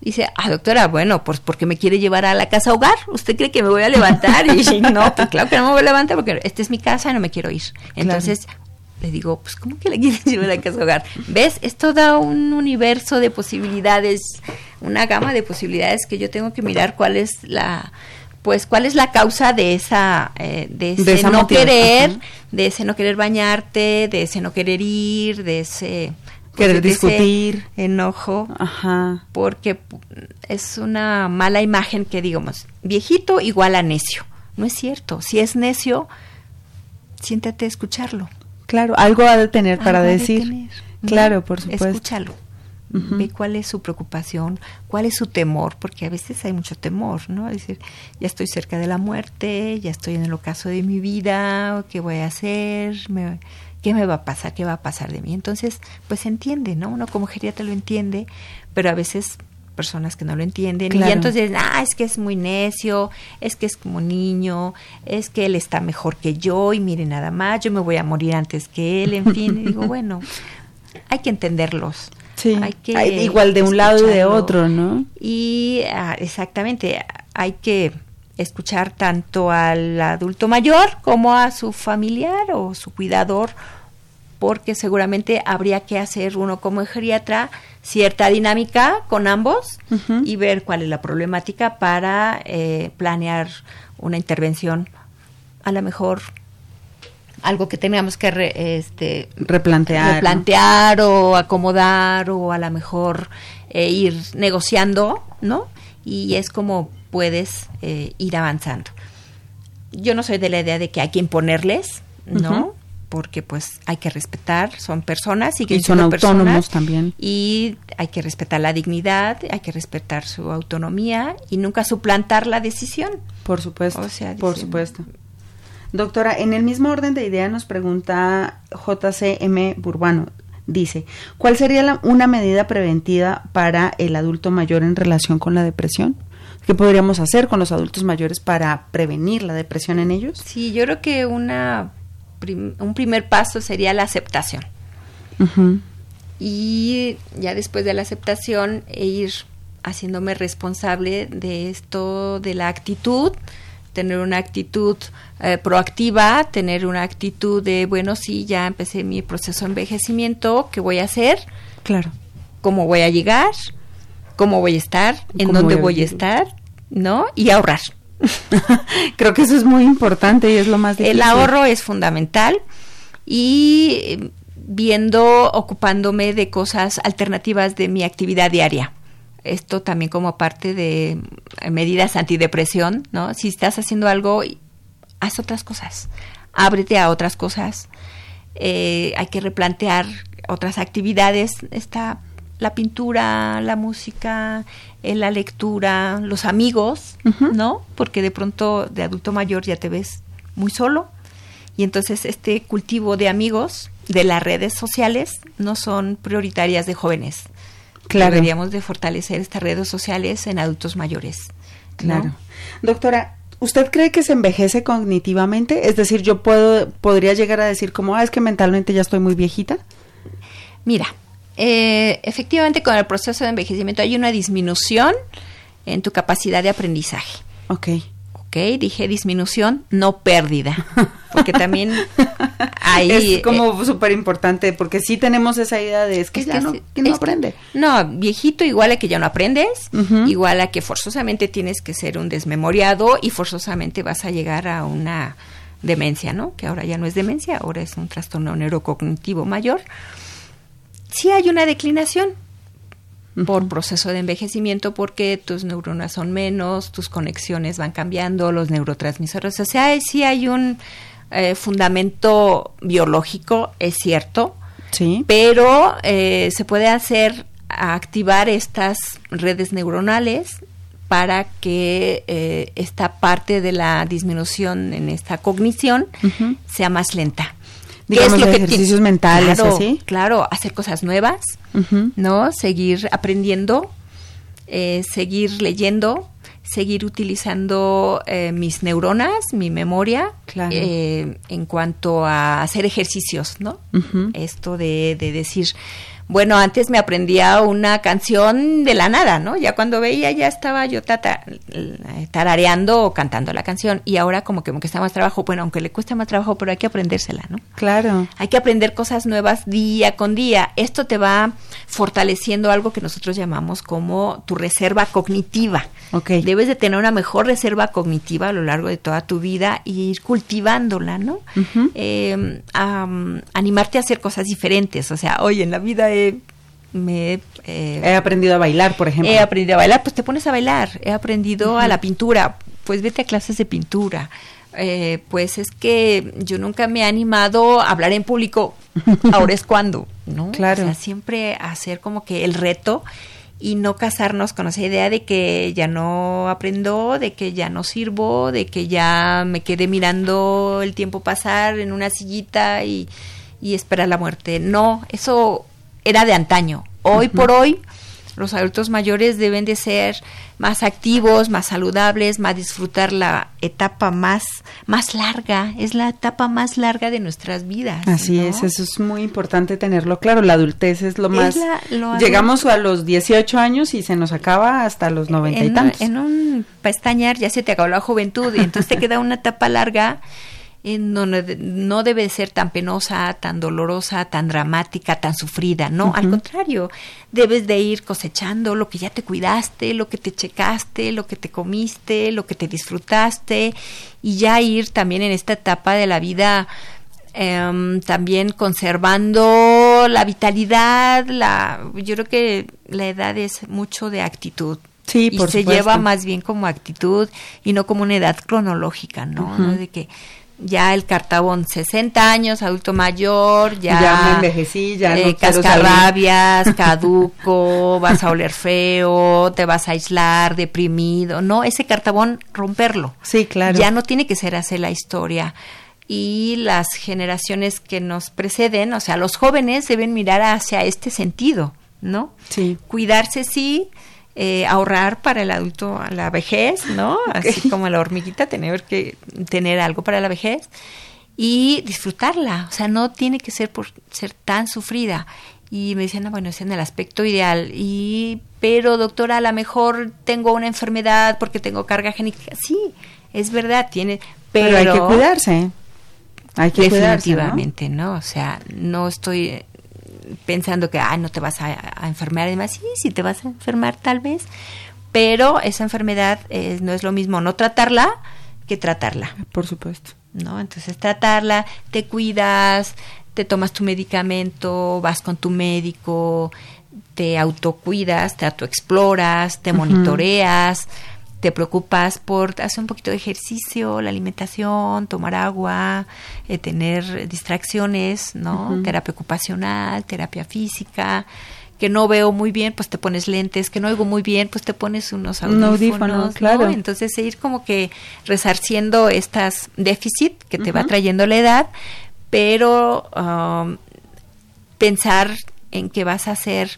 Dice, ah, doctora, bueno, pues porque me quiere llevar a la casa hogar. ¿Usted cree que me voy a levantar? Y no, pues claro que no me voy a levantar porque esta es mi casa y no me quiero ir. Entonces, le digo, pues ¿cómo que le quieres llevar a la casa hogar? ¿Ves? Esto da un universo de posibilidades, una gama de posibilidades que yo tengo que mirar cuál es la pues cuál es la causa de esa eh, de ese no querer de ese no querer bañarte de ese no querer ir de ese querer discutir. enojo Ajá. porque es una mala imagen que digamos viejito igual a necio. No es cierto. Si es necio siéntate a escucharlo. Claro algo ha de tener para decir. claro por supuesto. Escúchalo ve cuál es su preocupación, cuál es su temor, porque a veces hay mucho temor, ¿no? Es decir, ya estoy cerca de la muerte, ya estoy en el ocaso de mi vida, ¿qué voy a hacer? ¿Qué me va a pasar? ¿Qué va a pasar de mí? Entonces, pues se entiende, ¿no? Uno como geriatra lo entiende, pero a veces personas que no lo entienden y entonces ah es que es muy necio es que es como niño es que él está mejor que yo y mire nada más yo me voy a morir antes que él en fin y digo bueno hay que entenderlos Sí, hay que igual de un lado y de otro, ¿no? Y ah, exactamente, hay que escuchar tanto al adulto mayor como a su familiar o su cuidador, porque seguramente habría que hacer uno como geriatra cierta dinámica con ambos y ver cuál es la problemática para eh, planear una intervención a lo mejor algo que teníamos que este, replantear, replantear o acomodar o a lo mejor eh, ir negociando, ¿no? Y es como puedes eh, ir avanzando. Yo no soy de la idea de que hay que imponerles, ¿no? Porque pues hay que respetar, son personas y que son autónomos también. Y hay que respetar la dignidad, hay que respetar su autonomía y nunca suplantar la decisión. Por supuesto. O sea, por supuesto. Doctora, en el mismo orden de idea nos pregunta JCM Burbano. Dice, ¿cuál sería una medida preventiva para el adulto mayor en relación con la depresión? ¿Qué podríamos hacer con los adultos mayores para prevenir la depresión en ellos? Sí, yo creo que una un primer paso sería la aceptación. Y ya después de la aceptación, e ir haciéndome responsable de esto, de la actitud, tener una actitud eh, proactiva, tener una actitud de, bueno, sí, ya empecé mi proceso de envejecimiento, ¿qué voy a hacer? Claro. ¿Cómo voy a llegar? ¿Cómo voy a estar? ¿En dónde voy a estar? ¿No? Y ahorrar. Creo que eso es muy importante y es lo más difícil. El ahorro es fundamental y eh, viendo, ocupándome de cosas alternativas de mi actividad diaria esto también como parte de medidas antidepresión, ¿no? Si estás haciendo algo, haz otras cosas, ábrete a otras cosas, eh, hay que replantear otras actividades. Está la pintura, la música, eh, la lectura, los amigos, ¿no? Porque de pronto de adulto mayor ya te ves muy solo y entonces este cultivo de amigos de las redes sociales no son prioritarias de jóvenes. Claro. Deberíamos de fortalecer estas redes sociales en adultos mayores. Claro. Doctora, ¿usted cree que se envejece cognitivamente? Es decir, yo puedo podría llegar a decir como, ah, es que mentalmente ya estoy muy viejita. Mira, eh, efectivamente con el proceso de envejecimiento hay una disminución en tu capacidad de aprendizaje. Ok. Ok, dije disminución, no pérdida. Porque también ahí... Es como eh, súper importante, porque sí tenemos esa idea de es que ya no, no aprende. no, viejito igual a que ya no aprendes, igual a que forzosamente tienes que ser un desmemoriado y forzosamente vas a llegar a una demencia, ¿no? Que ahora ya no es demencia, ahora es un trastorno neurocognitivo mayor sí hay una declinación por proceso de envejecimiento porque tus neuronas son menos, tus conexiones van cambiando, los neurotransmisores, o sea, sí hay un eh, fundamento biológico, es cierto, sí. pero eh, se puede hacer activar estas redes neuronales para que eh, esta parte de la disminución en esta cognición sea más lenta digamos, es lo ejercicios mentales, claro, así. Claro, hacer cosas nuevas, ¿no? Seguir aprendiendo, eh, seguir leyendo, seguir utilizando eh, mis neuronas, mi memoria, eh, en cuanto a hacer ejercicios, ¿no? Esto de, de decir, bueno, antes me aprendía una canción de la nada, ¿no? Ya cuando veía ya estaba yo tata, tarareando o cantando la canción y ahora como que me cuesta más trabajo, bueno, aunque le cuesta más trabajo, pero hay que aprendérsela, ¿no? Claro. Hay que aprender cosas nuevas día con día. Esto te va fortaleciendo algo que nosotros llamamos como tu reserva cognitiva. Okay. Debes de tener una mejor reserva cognitiva a lo largo de toda tu vida y ir cultivándola, ¿no? eh, animarte a hacer cosas diferentes. O sea, hoy en la vida me eh, he aprendido a bailar, por ejemplo. He aprendido a bailar, pues te pones a bailar. He aprendido a la pintura, pues vete a clases de pintura. Eh, pues es que yo nunca me he animado a hablar en público. Ahora es cuando, ¿no? Claro. O sea, siempre hacer como que el reto y no casarnos con esa idea de que ya no aprendo, de que ya no sirvo, de que ya me quedé mirando el tiempo pasar en una sillita y, y esperar la muerte. No, eso era de antaño. Hoy por hoy los adultos mayores deben de ser más activos, más saludables, más disfrutar la etapa más más larga, es la etapa más larga de nuestras vidas. Así es, eso es muy importante tenerlo claro, la adultez es lo más llegamos a los 18 años y se nos acaba hasta los noventa y tantos. En un pestañear ya se te acabó la juventud y entonces te queda una etapa larga no, no, debe ser tan penosa, tan dolorosa, tan dramática, tan sufrida, no, al contrario, debes de ir cosechando lo que ya te cuidaste, lo que te checaste, lo que te comiste, lo que te disfrutaste y ya ir también en esta etapa de la vida em, también conservando la vitalidad, la, yo creo que la edad es mucho de actitud, Sí, y se lleva más bien como actitud y no como una edad cronológica, ¿no? ¿no? De que ya el cartabón 60 años, adulto mayor, ya, ya me envejecí, ya eh, cascarrabias, caduco, vas a oler feo, te vas a aislar, deprimido, no, ese cartabón romperlo. Sí, claro. Ya no tiene que ser hacer la historia. Y las generaciones que nos preceden, o sea, los jóvenes deben mirar hacia este sentido, ¿no? Sí. Cuidarse sí, eh, ahorrar para el adulto a la vejez, ¿no? Así como la hormiguita, tener que tener algo para la vejez y disfrutarla, o sea, no tiene que ser por ser tan sufrida. Y me decían, bueno, es en el aspecto ideal. Y, pero doctora, a lo mejor tengo una enfermedad porque tengo carga genética. Sí, es verdad, tiene, pero, hay que cuidarse. Hay que definitivamente, ¿no? O sea, no estoy pensando que, ay, no te vas a, enfermar y demás. Sí, sí te vas a enfermar tal vez, pero esa enfermedad no es lo mismo no tratarla que tratarla. Por supuesto. ¿No? Entonces tratarla, te cuidas, te tomas tu medicamento, vas con tu médico, te autocuidas, te autoexploras, te monitoreas te preocupas por hacer un poquito de ejercicio, la alimentación, tomar agua, eh, tener distracciones, ¿no? Terapia ocupacional, terapia física, que no veo muy bien, pues te pones lentes, que no oigo muy bien, pues te pones unos audífonos, claro. Entonces ir como que resarciendo estas déficit que te va trayendo la edad, pero um, pensar en que vas a ser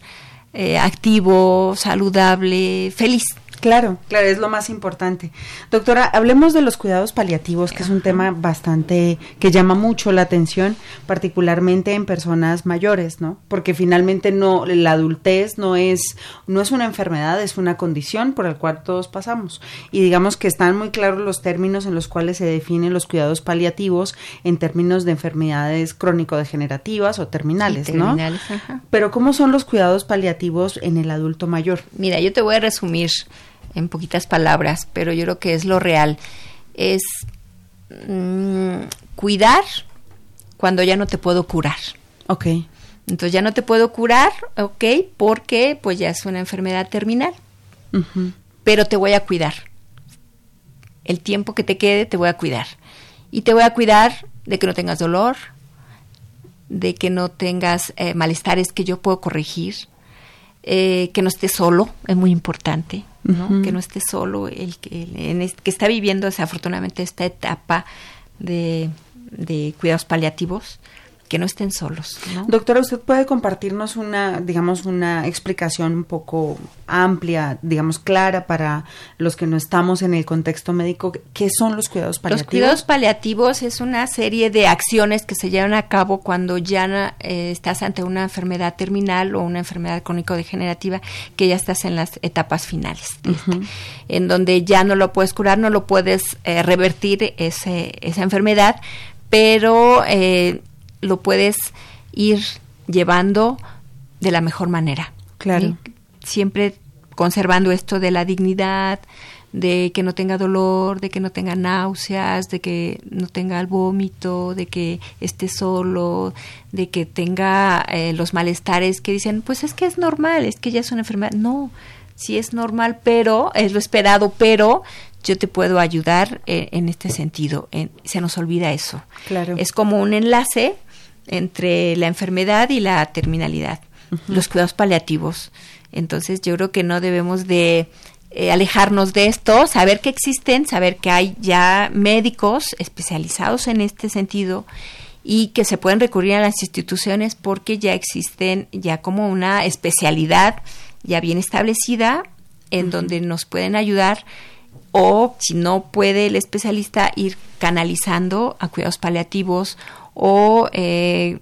eh, activo, saludable, feliz. Claro, claro, es lo más importante. Doctora, hablemos de los cuidados paliativos, que es un tema bastante que llama mucho la atención, particularmente en personas mayores, ¿no? Porque finalmente no la adultez no es no es una enfermedad, es una condición por la cual todos pasamos. Y digamos que están muy claros los términos en los cuales se definen los cuidados paliativos en términos de enfermedades crónico-degenerativas o terminales, terminales ¿no? Pero ¿cómo son los cuidados paliativos en el adulto mayor? Mira, yo te voy a resumir en poquitas palabras, pero yo creo que es lo real. Es mm, cuidar cuando ya no te puedo curar. Ok. Entonces ya no te puedo curar, ok, porque pues ya es una enfermedad terminal. Pero te voy a cuidar. El tiempo que te quede te voy a cuidar. Y te voy a cuidar de que no tengas dolor, de que no tengas eh, malestares que yo puedo corregir, eh, que no estés solo, es muy importante, ¿no? Que no esté solo el que, que está viviendo desafortunadamente esta etapa de, de cuidados paliativos que no estén solos. Doctora, ¿usted puede compartirnos una, digamos, una explicación un poco amplia, digamos, clara para los que no estamos en el contexto médico? ¿Qué son los cuidados paliativos? Los cuidados paliativos es una serie de acciones que se llevan a cabo cuando ya eh, estás ante una enfermedad terminal o una enfermedad crónico-degenerativa que ya estás en las etapas finales, en donde ya no lo puedes curar, no lo puedes eh, revertir ese, esa enfermedad, pero eh, lo puedes ir llevando de la mejor manera. Claro. Siempre conservando esto de la dignidad, de que no tenga dolor, de que no tenga náuseas, de que no tenga el vómito, de que esté solo, de que tenga eh, los malestares que dicen, pues es que es normal, es que ya es una enfermedad. No, sí es normal, pero es lo esperado, pero yo te puedo ayudar eh, en este sentido. se nos olvida eso. Claro. Es como un enlace entre la enfermedad y la terminalidad, los cuidados paliativos. Entonces yo creo que no debemos de eh, alejarnos de esto, saber que existen, saber que hay ya médicos especializados en este sentido y que se pueden recurrir a las instituciones porque ya existen ya como una especialidad ya bien establecida en donde nos pueden ayudar o si no puede el especialista ir canalizando a cuidados paliativos o eh,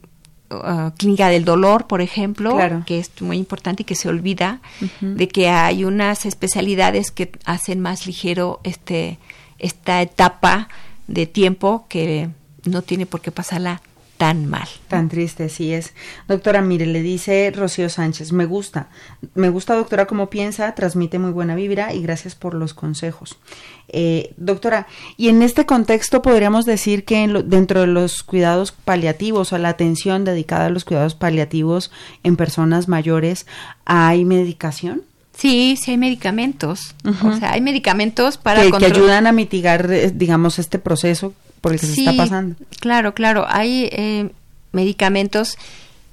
uh, clínica del dolor, por ejemplo, que es muy importante y que se olvida de que hay unas especialidades que hacen más ligero este esta etapa de tiempo que no tiene por qué pasarla tan mal. Tan triste, sí es. Doctora, mire, le dice Rocío Sánchez, me gusta, me gusta doctora cómo piensa, transmite muy buena vibra y gracias por los consejos. Eh, doctora, y en este contexto podríamos decir que dentro de los cuidados paliativos o la atención dedicada a los cuidados paliativos en personas mayores, ¿hay medicación? Sí, sí hay medicamentos. O sea, hay medicamentos para que, que ayudan a mitigar, eh, digamos, este proceso por el que se está pasando. Claro, claro, hay eh, medicamentos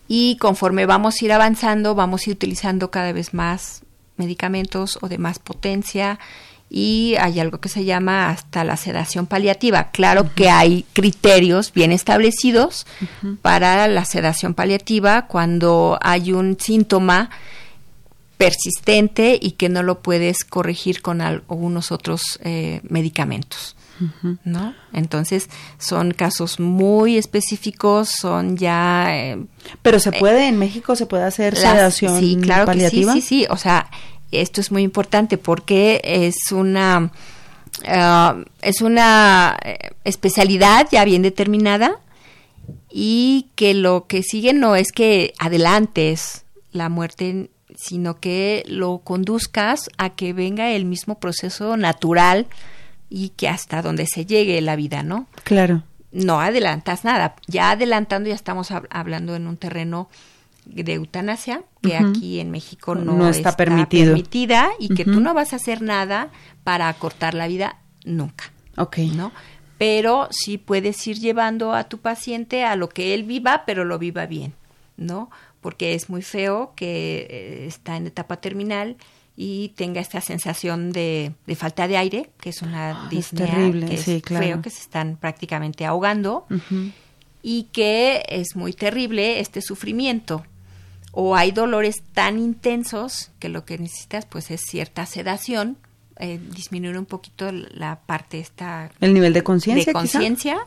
y conforme vamos a ir avanzando, vamos a ir utilizando cada vez más medicamentos o de más potencia y hay algo que se llama hasta la sedación paliativa. Claro que hay criterios bien establecidos para la sedación paliativa cuando hay un síntoma persistente y que no lo puedes corregir con algunos otros eh, medicamentos. ¿No? Entonces son casos muy específicos, son ya... Eh, Pero se puede, en México se puede hacer sedación sí, claro paliativa. sí, sí, sí, o sea, esto es muy importante porque es una... Ah, es una eh, especialidad ya bien determinada y que lo que sigue no es que adelantes la muerte, sino que lo conduzcas a que venga el mismo proceso natural y que hasta donde se llegue la vida, ¿no? Claro. No adelantas nada. Ya adelantando ya estamos hablando en un terreno de eutanasia que aquí en México no, está, permitida y que tú no vas a hacer nada para acortar la vida nunca. Ok. ¿No? Pero sí puedes ir llevando a tu paciente a lo que él viva, pero lo viva bien, ¿no? porque es muy feo que eh, está en etapa terminal y tenga esta sensación de, de falta de aire, que es una Ah, es terrible, que es sí, claro. feo, que se están prácticamente ahogando y que es muy terrible este sufrimiento. O hay dolores tan intensos que lo que necesitas pues es cierta sedación, eh, disminuir un poquito la parte esta El nivel de conciencia. de conciencia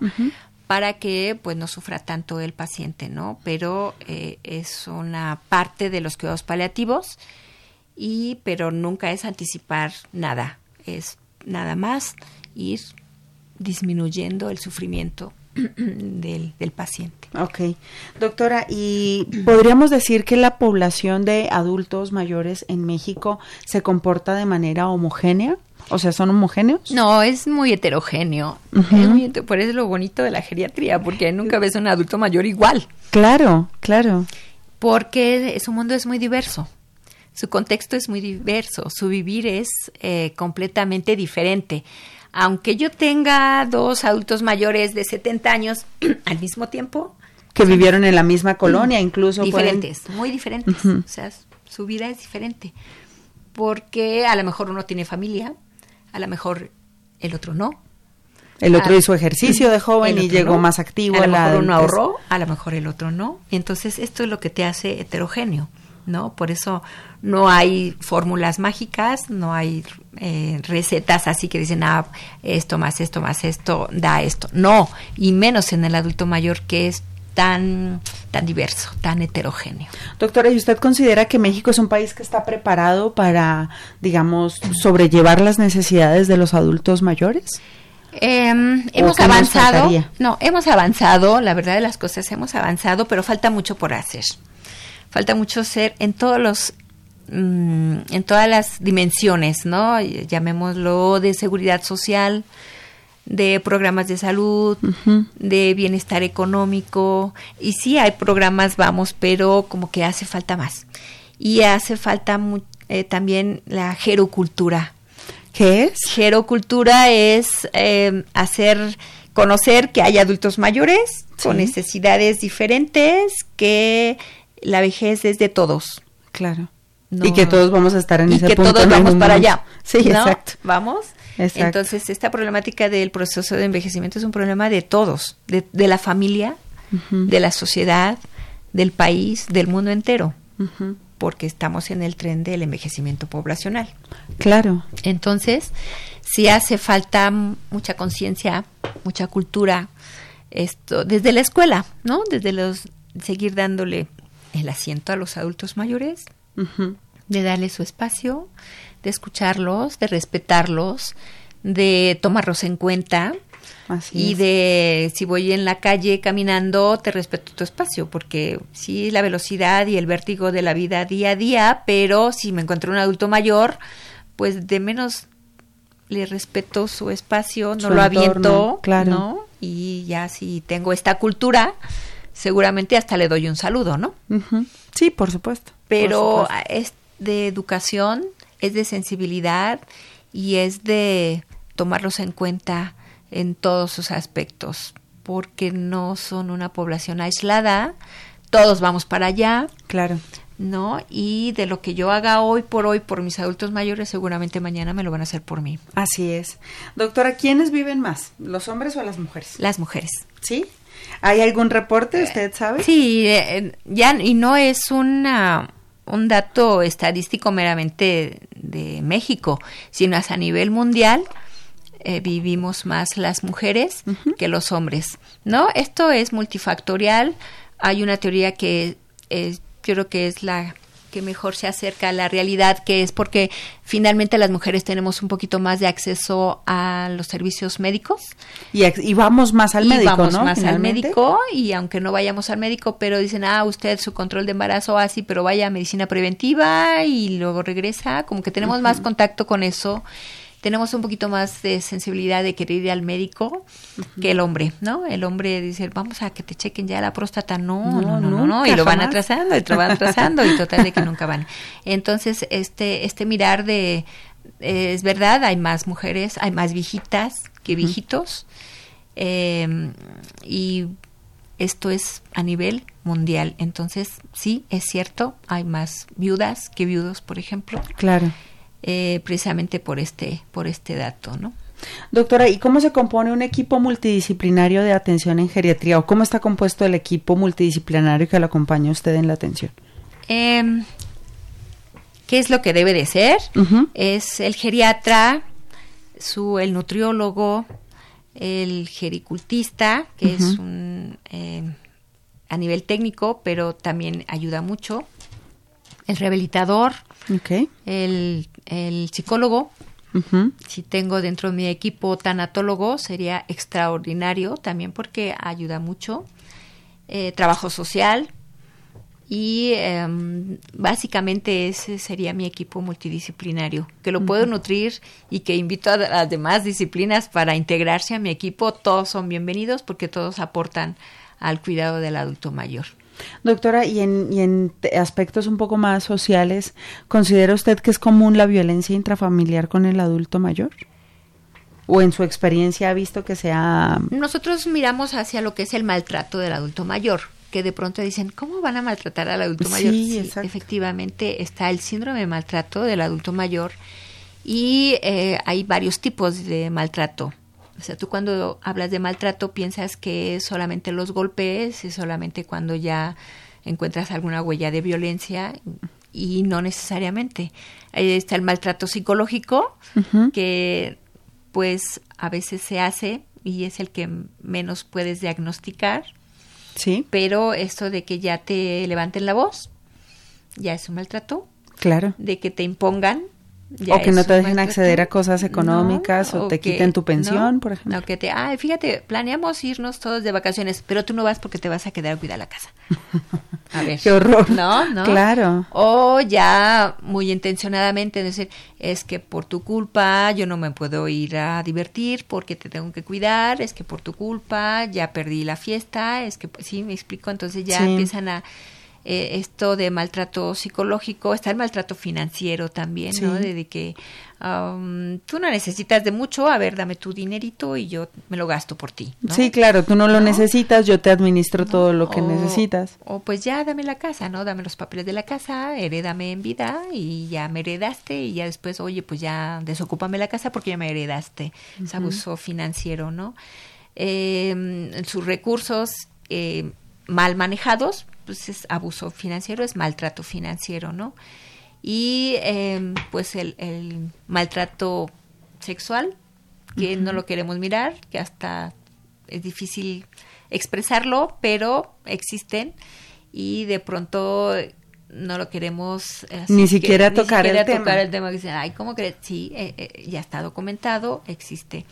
para que pues no sufra tanto el paciente, ¿no? Pero eh, es una parte de los cuidados paliativos y pero nunca es anticipar nada, es nada más ir disminuyendo el sufrimiento del, del paciente. Ok. Doctora, ¿y podríamos decir que la población de adultos mayores en México se comporta de manera homogénea? O sea, ¿son homogéneos? No, es muy heterogéneo. Es muy por eso es lo bonito de la geriatría, porque nunca ves a un adulto mayor igual. Claro, claro. porque su mundo es muy diverso, su contexto es muy diverso, su vivir es eh, completamente diferente. Aunque yo tenga dos adultos mayores de 70 años al mismo tiempo, Que vivieron en la misma colonia, incluso. pueden- diferentes, muy diferentes. O sea, su vida es diferente. Porque a lo mejor uno tiene familia, a lo mejor el otro no. El otro Ah, hizo ejercicio de joven y llegó no. más activo A lo mejor uno ahorró, a lo mejor el otro no. Entonces esto es lo que te hace heterogéneo, ¿no? Por eso no hay fórmulas mágicas, no hay eh, recetas así que dicen, ah, esto más esto más esto da esto. No, y menos en el adulto mayor que es tan, tan diverso, tan heterogéneo. Doctora, ¿y usted considera que México es un país que está preparado para, digamos, sobrellevar las necesidades de los adultos mayores? Em, ¿O hemos avanzado, no, hemos avanzado, la verdad de las cosas hemos avanzado, pero falta mucho por hacer. Falta mucho ser en todos los mm, en todas las dimensiones, ¿no? Llamémoslo de seguridad social, de programas de salud, de bienestar económico. Y sí hay programas, vamos, pero como que hace falta más. Y hace falta mu- eh, también la gerocultura. ¿Qué es? Gerocultura es eh, hacer conocer que hay adultos mayores con necesidades diferentes, que la vejez es de todos. Claro. No- Y que todos vamos a estar en y ese que punto. todos vamos para momento. allá. Sí, ¿no? exacto. Vamos. Exacto. Entonces, esta problemática del proceso de envejecimiento es un problema de todos, de, de la familia, de la sociedad, del país, del mundo entero, porque estamos en el tren del envejecimiento poblacional. Claro. Entonces, sí hace falta mucha conciencia, mucha cultura, esto desde la escuela, ¿no? Desde los seguir dándole el asiento a los adultos mayores, de darle su espacio, de escucharlos, de respetarlos, de tomarlos en cuenta Así y es. de si voy en la calle caminando, te respeto tu espacio, porque sí, la velocidad y el vértigo de la vida día a día, pero si me encuentro un adulto mayor, pues de menos le respeto su espacio, no Su lo entorno, aviento, claro. ¿no? Y ya si tengo esta cultura, seguramente hasta le doy un saludo, ¿no? Sí, por supuesto. Pero Por supuesto. es de educación, es de sensibilidad y es de tomarlos en cuenta en todos sus aspectos, porque no son una población aislada, todos vamos para allá, Claro. ¿no? Y de lo que yo haga hoy por hoy por mis adultos mayores, seguramente mañana me lo van a hacer por mí. Así es. Doctora, ¿quiénes viven más? ¿Los hombres o las mujeres? Las mujeres. ¿Sí? ¿Hay algún reporte, usted sabe? Sí, eh, ya y no es una un dato estadístico meramente de México, sino es a nivel mundial eh, vivimos más las mujeres que los hombres, ¿no? Esto es multifactorial. Hay una teoría que eh, yo creo que es la que mejor se acerca a la realidad, que es porque finalmente las mujeres tenemos un poquito más de acceso a los servicios médicos. Y, vamos más al y médico, vamos ¿no? más al médico y aunque no vayamos al médico, pero dicen, ah, usted su control de embarazo así, pero vaya a medicina preventiva y luego regresa, como que tenemos más contacto con eso, tenemos un poquito más de sensibilidad de querer ir al médico que el hombre, ¿no? El hombre dice, vamos a que te chequen ya la próstata, no, No, no, no, y lo van jamás. atrasando, y lo van atrasando, y total de que nunca van. Entonces, este, este mirar de, eh, es verdad, hay más mujeres, hay más viejitas que viejitos, eh, y esto es a nivel mundial. Entonces, sí, es cierto, hay más viudas que viudos, por ejemplo. Claro. Eh, precisamente por este, por este dato, ¿no? Doctora, ¿y cómo se compone un equipo multidisciplinario de atención en geriatría? ¿O cómo está compuesto el equipo multidisciplinario que lo acompaña usted en la atención? Eh, ¿Qué es lo que debe de ser? Es el geriatra, su, el nutriólogo, el gericultista, que es un, eh, a nivel técnico, pero también ayuda mucho, el rehabilitador, el, el, psicólogo. Si tengo dentro de mi equipo tanatólogo, sería extraordinario también porque ayuda mucho. Eh, trabajo social, y em, básicamente ese sería mi equipo multidisciplinario, que lo puedo nutrir y que invito a las demás disciplinas para integrarse a mi equipo. Todos son bienvenidos porque todos aportan al cuidado del adulto mayor. Doctora, y en, y en aspectos un poco más sociales, ¿considera usted que es común la violencia intrafamiliar con el adulto mayor? ¿O en su experiencia ha visto que sea...? Nosotros miramos hacia lo que es el maltrato del adulto mayor que de pronto dicen, ¿cómo van a maltratar al adulto mayor? Sí, efectivamente está el síndrome de maltrato del adulto mayor y eh, hay varios tipos de maltrato. O sea, tú cuando hablas de maltrato piensas que es solamente los golpes, es solamente cuando ya encuentras alguna huella de violencia y no necesariamente. Ahí está el maltrato psicológico que pues a veces se hace y es el que menos puedes diagnosticar Sí. Pero esto de que ya te levanten la voz, ya es un maltrato. Claro. De que te impongan. O que no te dejen acceder a cosas económicas o, te quiten tu pensión, por ejemplo. No, que te, ay, fíjate, planeamos irnos todos de vacaciones, pero tú no vas porque te vas a quedar a cuidar la casa. A ver. Qué horror. No, no. Claro. O ya muy intencionadamente decir, es que por tu culpa yo no me puedo ir a divertir porque te tengo que cuidar, es que por tu culpa ya perdí la fiesta, es que, sí, me explico, entonces ya empiezan a eh, esto de maltrato psicológico, está el maltrato financiero también, ¿no? De, que um, tú no necesitas de mucho, a ver, dame tu dinerito y yo me lo gasto por ti. Sí, claro, tú no lo necesitas, yo te administro todo lo que necesitas. O pues ya dame la casa, ¿no? Dame los papeles de la casa, heredame en vida y ya me heredaste y ya después, oye, pues ya desocúpame la casa porque ya me heredaste. Es abuso financiero, ¿no? Eh, sus recursos eh, mal manejados, pues es abuso financiero, es maltrato financiero, ¿no? Y em, pues el, maltrato sexual, que no lo queremos mirar, que hasta es difícil expresarlo, pero existen y de pronto no lo queremos ni siquiera tocar el tema. tocar el tema que dicen, ay, ¿cómo crees? Sí, eh, eh, ya está documentado, existe.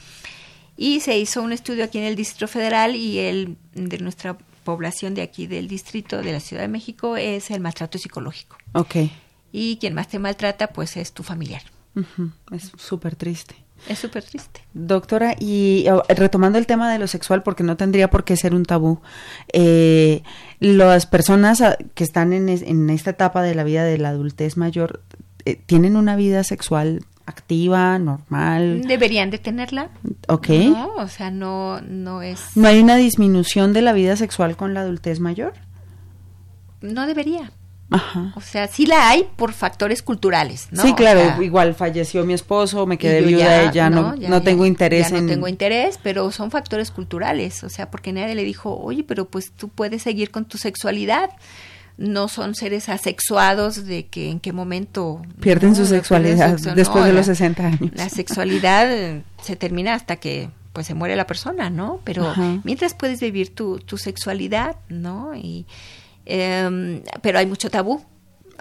Y se hizo un estudio aquí en el Distrito Federal y el de nuestra población de aquí del distrito de la Ciudad de México es el maltrato psicológico. Ok. Y quien más te maltrata, pues es tu familiar. Es súper triste. Es súper triste. Doctora, y oh, retomando el tema de lo sexual, porque no tendría por qué ser un tabú, eh, las personas ah, que están en, en, esta etapa de la vida de la adultez mayor, eh, ¿tienen una vida sexual activa, normal. Deberían de tenerla. Ok. No, o sea, no, no es... ¿No hay una disminución de la vida sexual con la adultez mayor? No debería. Ajá. O sea, sí la hay por factores culturales, ¿no? Sí, claro, igual falleció mi esposo, me quedé viuda, ya, no, no, tengo interés ya No tengo interés, pero son factores culturales, o sea, porque nadie le dijo, oye, pero pues tú puedes seguir con tu sexualidad no son seres asexuados de que en qué momento pierden su sexualidad después de los 60 años. La sexualidad se termina hasta que pues se muere la persona, ¿no? Pero mientras puedes vivir tu, tu sexualidad, ¿no? Y em, pero hay mucho tabú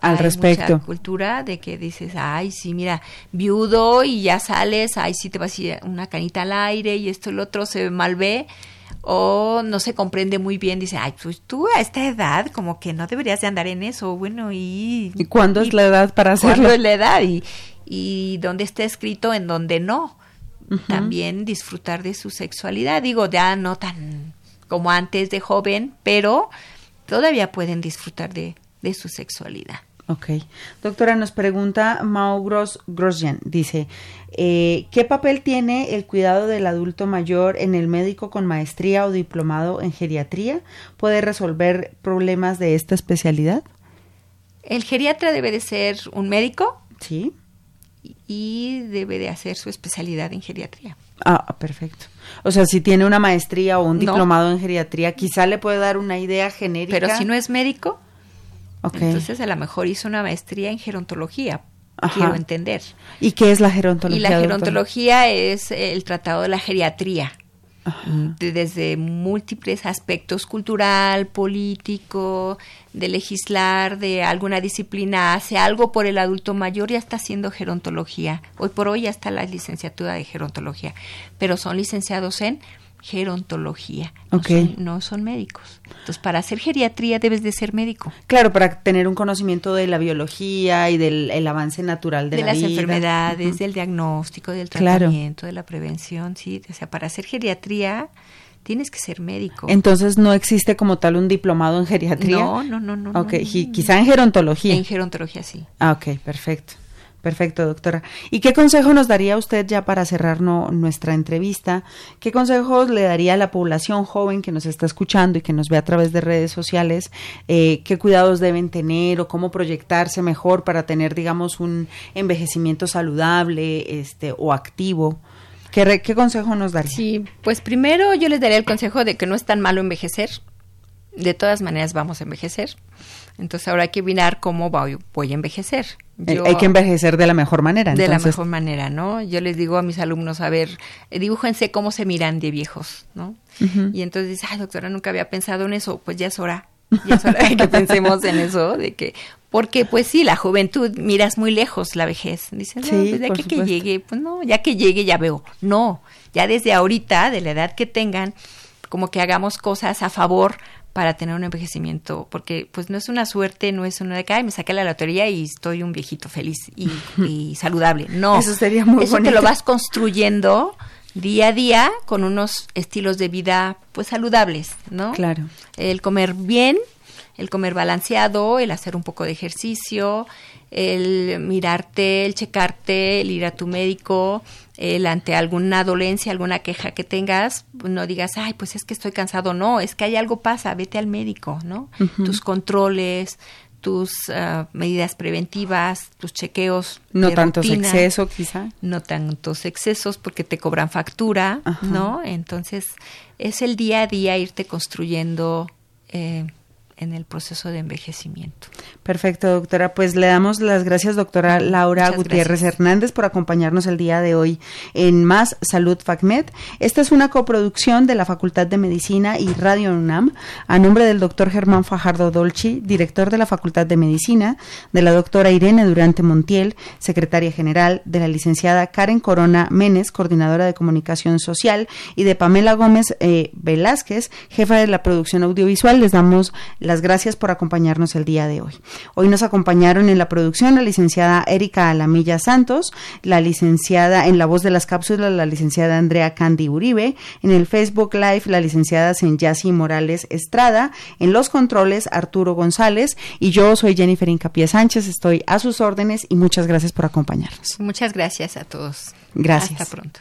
al hay respecto. Mucha cultura de que dices, ay, sí, mira, viudo y ya sales, ay, sí te vas a ir una canita al aire y esto y lo otro se mal ve o no se comprende muy bien, dice, ay, pues tú a esta edad como que no deberías de andar en eso, bueno, y... ¿Y cuándo es la edad para hacerlo? ¿Cuándo es la edad? Y, y dónde está escrito, en dónde no. También disfrutar de su sexualidad, digo, ya no tan como antes de joven, pero todavía pueden disfrutar de, de su sexualidad. Ok. Doctora, nos pregunta Mao Grosjean, dice, eh, ¿qué papel tiene el cuidado del adulto mayor en el médico con maestría o diplomado en geriatría? ¿Puede resolver problemas de esta especialidad? El geriatra debe de ser un médico. Sí. Y debe de hacer su especialidad en geriatría. Ah, perfecto. O sea, si tiene una maestría o un diplomado en geriatría, quizá le puede dar una idea genérica. Pero si no es médico, entonces a lo mejor hizo una maestría en gerontología. Quiero entender. ¿Y qué es la gerontología? Y la gerontología es el tratado de la geriatría. desde múltiples aspectos cultural, político, de legislar, de alguna disciplina, hace algo por el adulto mayor y está haciendo gerontología. Hoy por hoy ya está la licenciatura de gerontología, pero son licenciados en gerontología. No, son, médicos. Entonces, para hacer geriatría debes de ser médico. Claro, para tener un conocimiento de la biología y del avance natural de, de las enfermedades, del diagnóstico, del tratamiento, de la prevención, sí. O sea, para hacer geriatría tienes que ser médico. Entonces, ¿no existe como tal un diplomado en geriatría? No, no, no, no. Ok, quizá en gerontología. En gerontología, sí. Ah, ok, perfecto. Perfecto, doctora. ¿Y qué consejo nos daría usted ya para cerrar nuestra entrevista? ¿Qué consejos le daría a la población joven que nos está escuchando y que nos ve a través de redes sociales? Eh, ¿Qué cuidados deben tener o cómo proyectarse mejor para tener, digamos, un envejecimiento saludable este, o activo? ¿Qué, ¿Qué consejo nos daría? Sí, pues primero yo les daría el consejo de que no es tan malo envejecer. De todas maneras vamos a envejecer. Entonces ahora hay que mirar cómo voy, voy a envejecer. Hay que envejecer de la mejor manera. De la mejor manera, ¿no? Yo les digo a mis alumnos, a ver, eh, dibújense cómo se miran de viejos, ¿no? Y entonces dice, ay, doctora, nunca había pensado en eso. Pues ya es hora, ya es hora de que pensemos en eso, de que, porque pues sí, la juventud, miras muy lejos la vejez. Dices, no, pues de aquí que llegue, pues no, ya que llegue ya veo. No, ya desde ahorita, de la edad que tengan, como que hagamos cosas a favor para tener un envejecimiento, porque pues no es una suerte, no es una de que Ay, me saqué la lotería y estoy un viejito feliz y, saludable. No, eso sería muy Eso te lo vas construyendo día a día con unos estilos de vida pues saludables, ¿no? Claro. El comer bien, el comer balanceado, el hacer un poco de ejercicio, el mirarte, el checarte, el ir a tu médico, el ante alguna dolencia, alguna queja que tengas, no digas, ay, pues es que estoy cansado, no, es que hay algo pasa, vete al médico, ¿no? Tus controles, tus ah, medidas preventivas, tus chequeos. No tantos excesos, quizá. No tantos excesos porque te cobran factura, ¿no? Entonces, es el día a día irte construyendo eh, en el proceso de envejecimiento. Perfecto, doctora. Pues le damos las gracias, doctora Laura Gutiérrez Hernández, por acompañarnos el día de hoy en Más Salud FACMED. Esta es una coproducción de la Facultad de Medicina y Radio UNAM, a nombre del doctor Germán Fajardo Dolci, director de la Facultad de Medicina, de la doctora Irene Durante Montiel, secretaria general, de la licenciada Karen Corona Menes, coordinadora de comunicación social, y de Pamela Gómez eh, Velázquez, jefa de la producción audiovisual. Les damos las gracias por acompañarnos el día de hoy. Hoy nos acompañaron en la producción la licenciada Erika Alamilla Santos, la licenciada en la voz de las cápsulas, la licenciada Andrea Candy Uribe, en el Facebook Live la licenciada Senyasi Morales Estrada, en los controles Arturo González y yo soy Jennifer Incapié Sánchez, estoy a sus órdenes y muchas gracias por acompañarnos. Muchas gracias a todos. Gracias. Hasta pronto.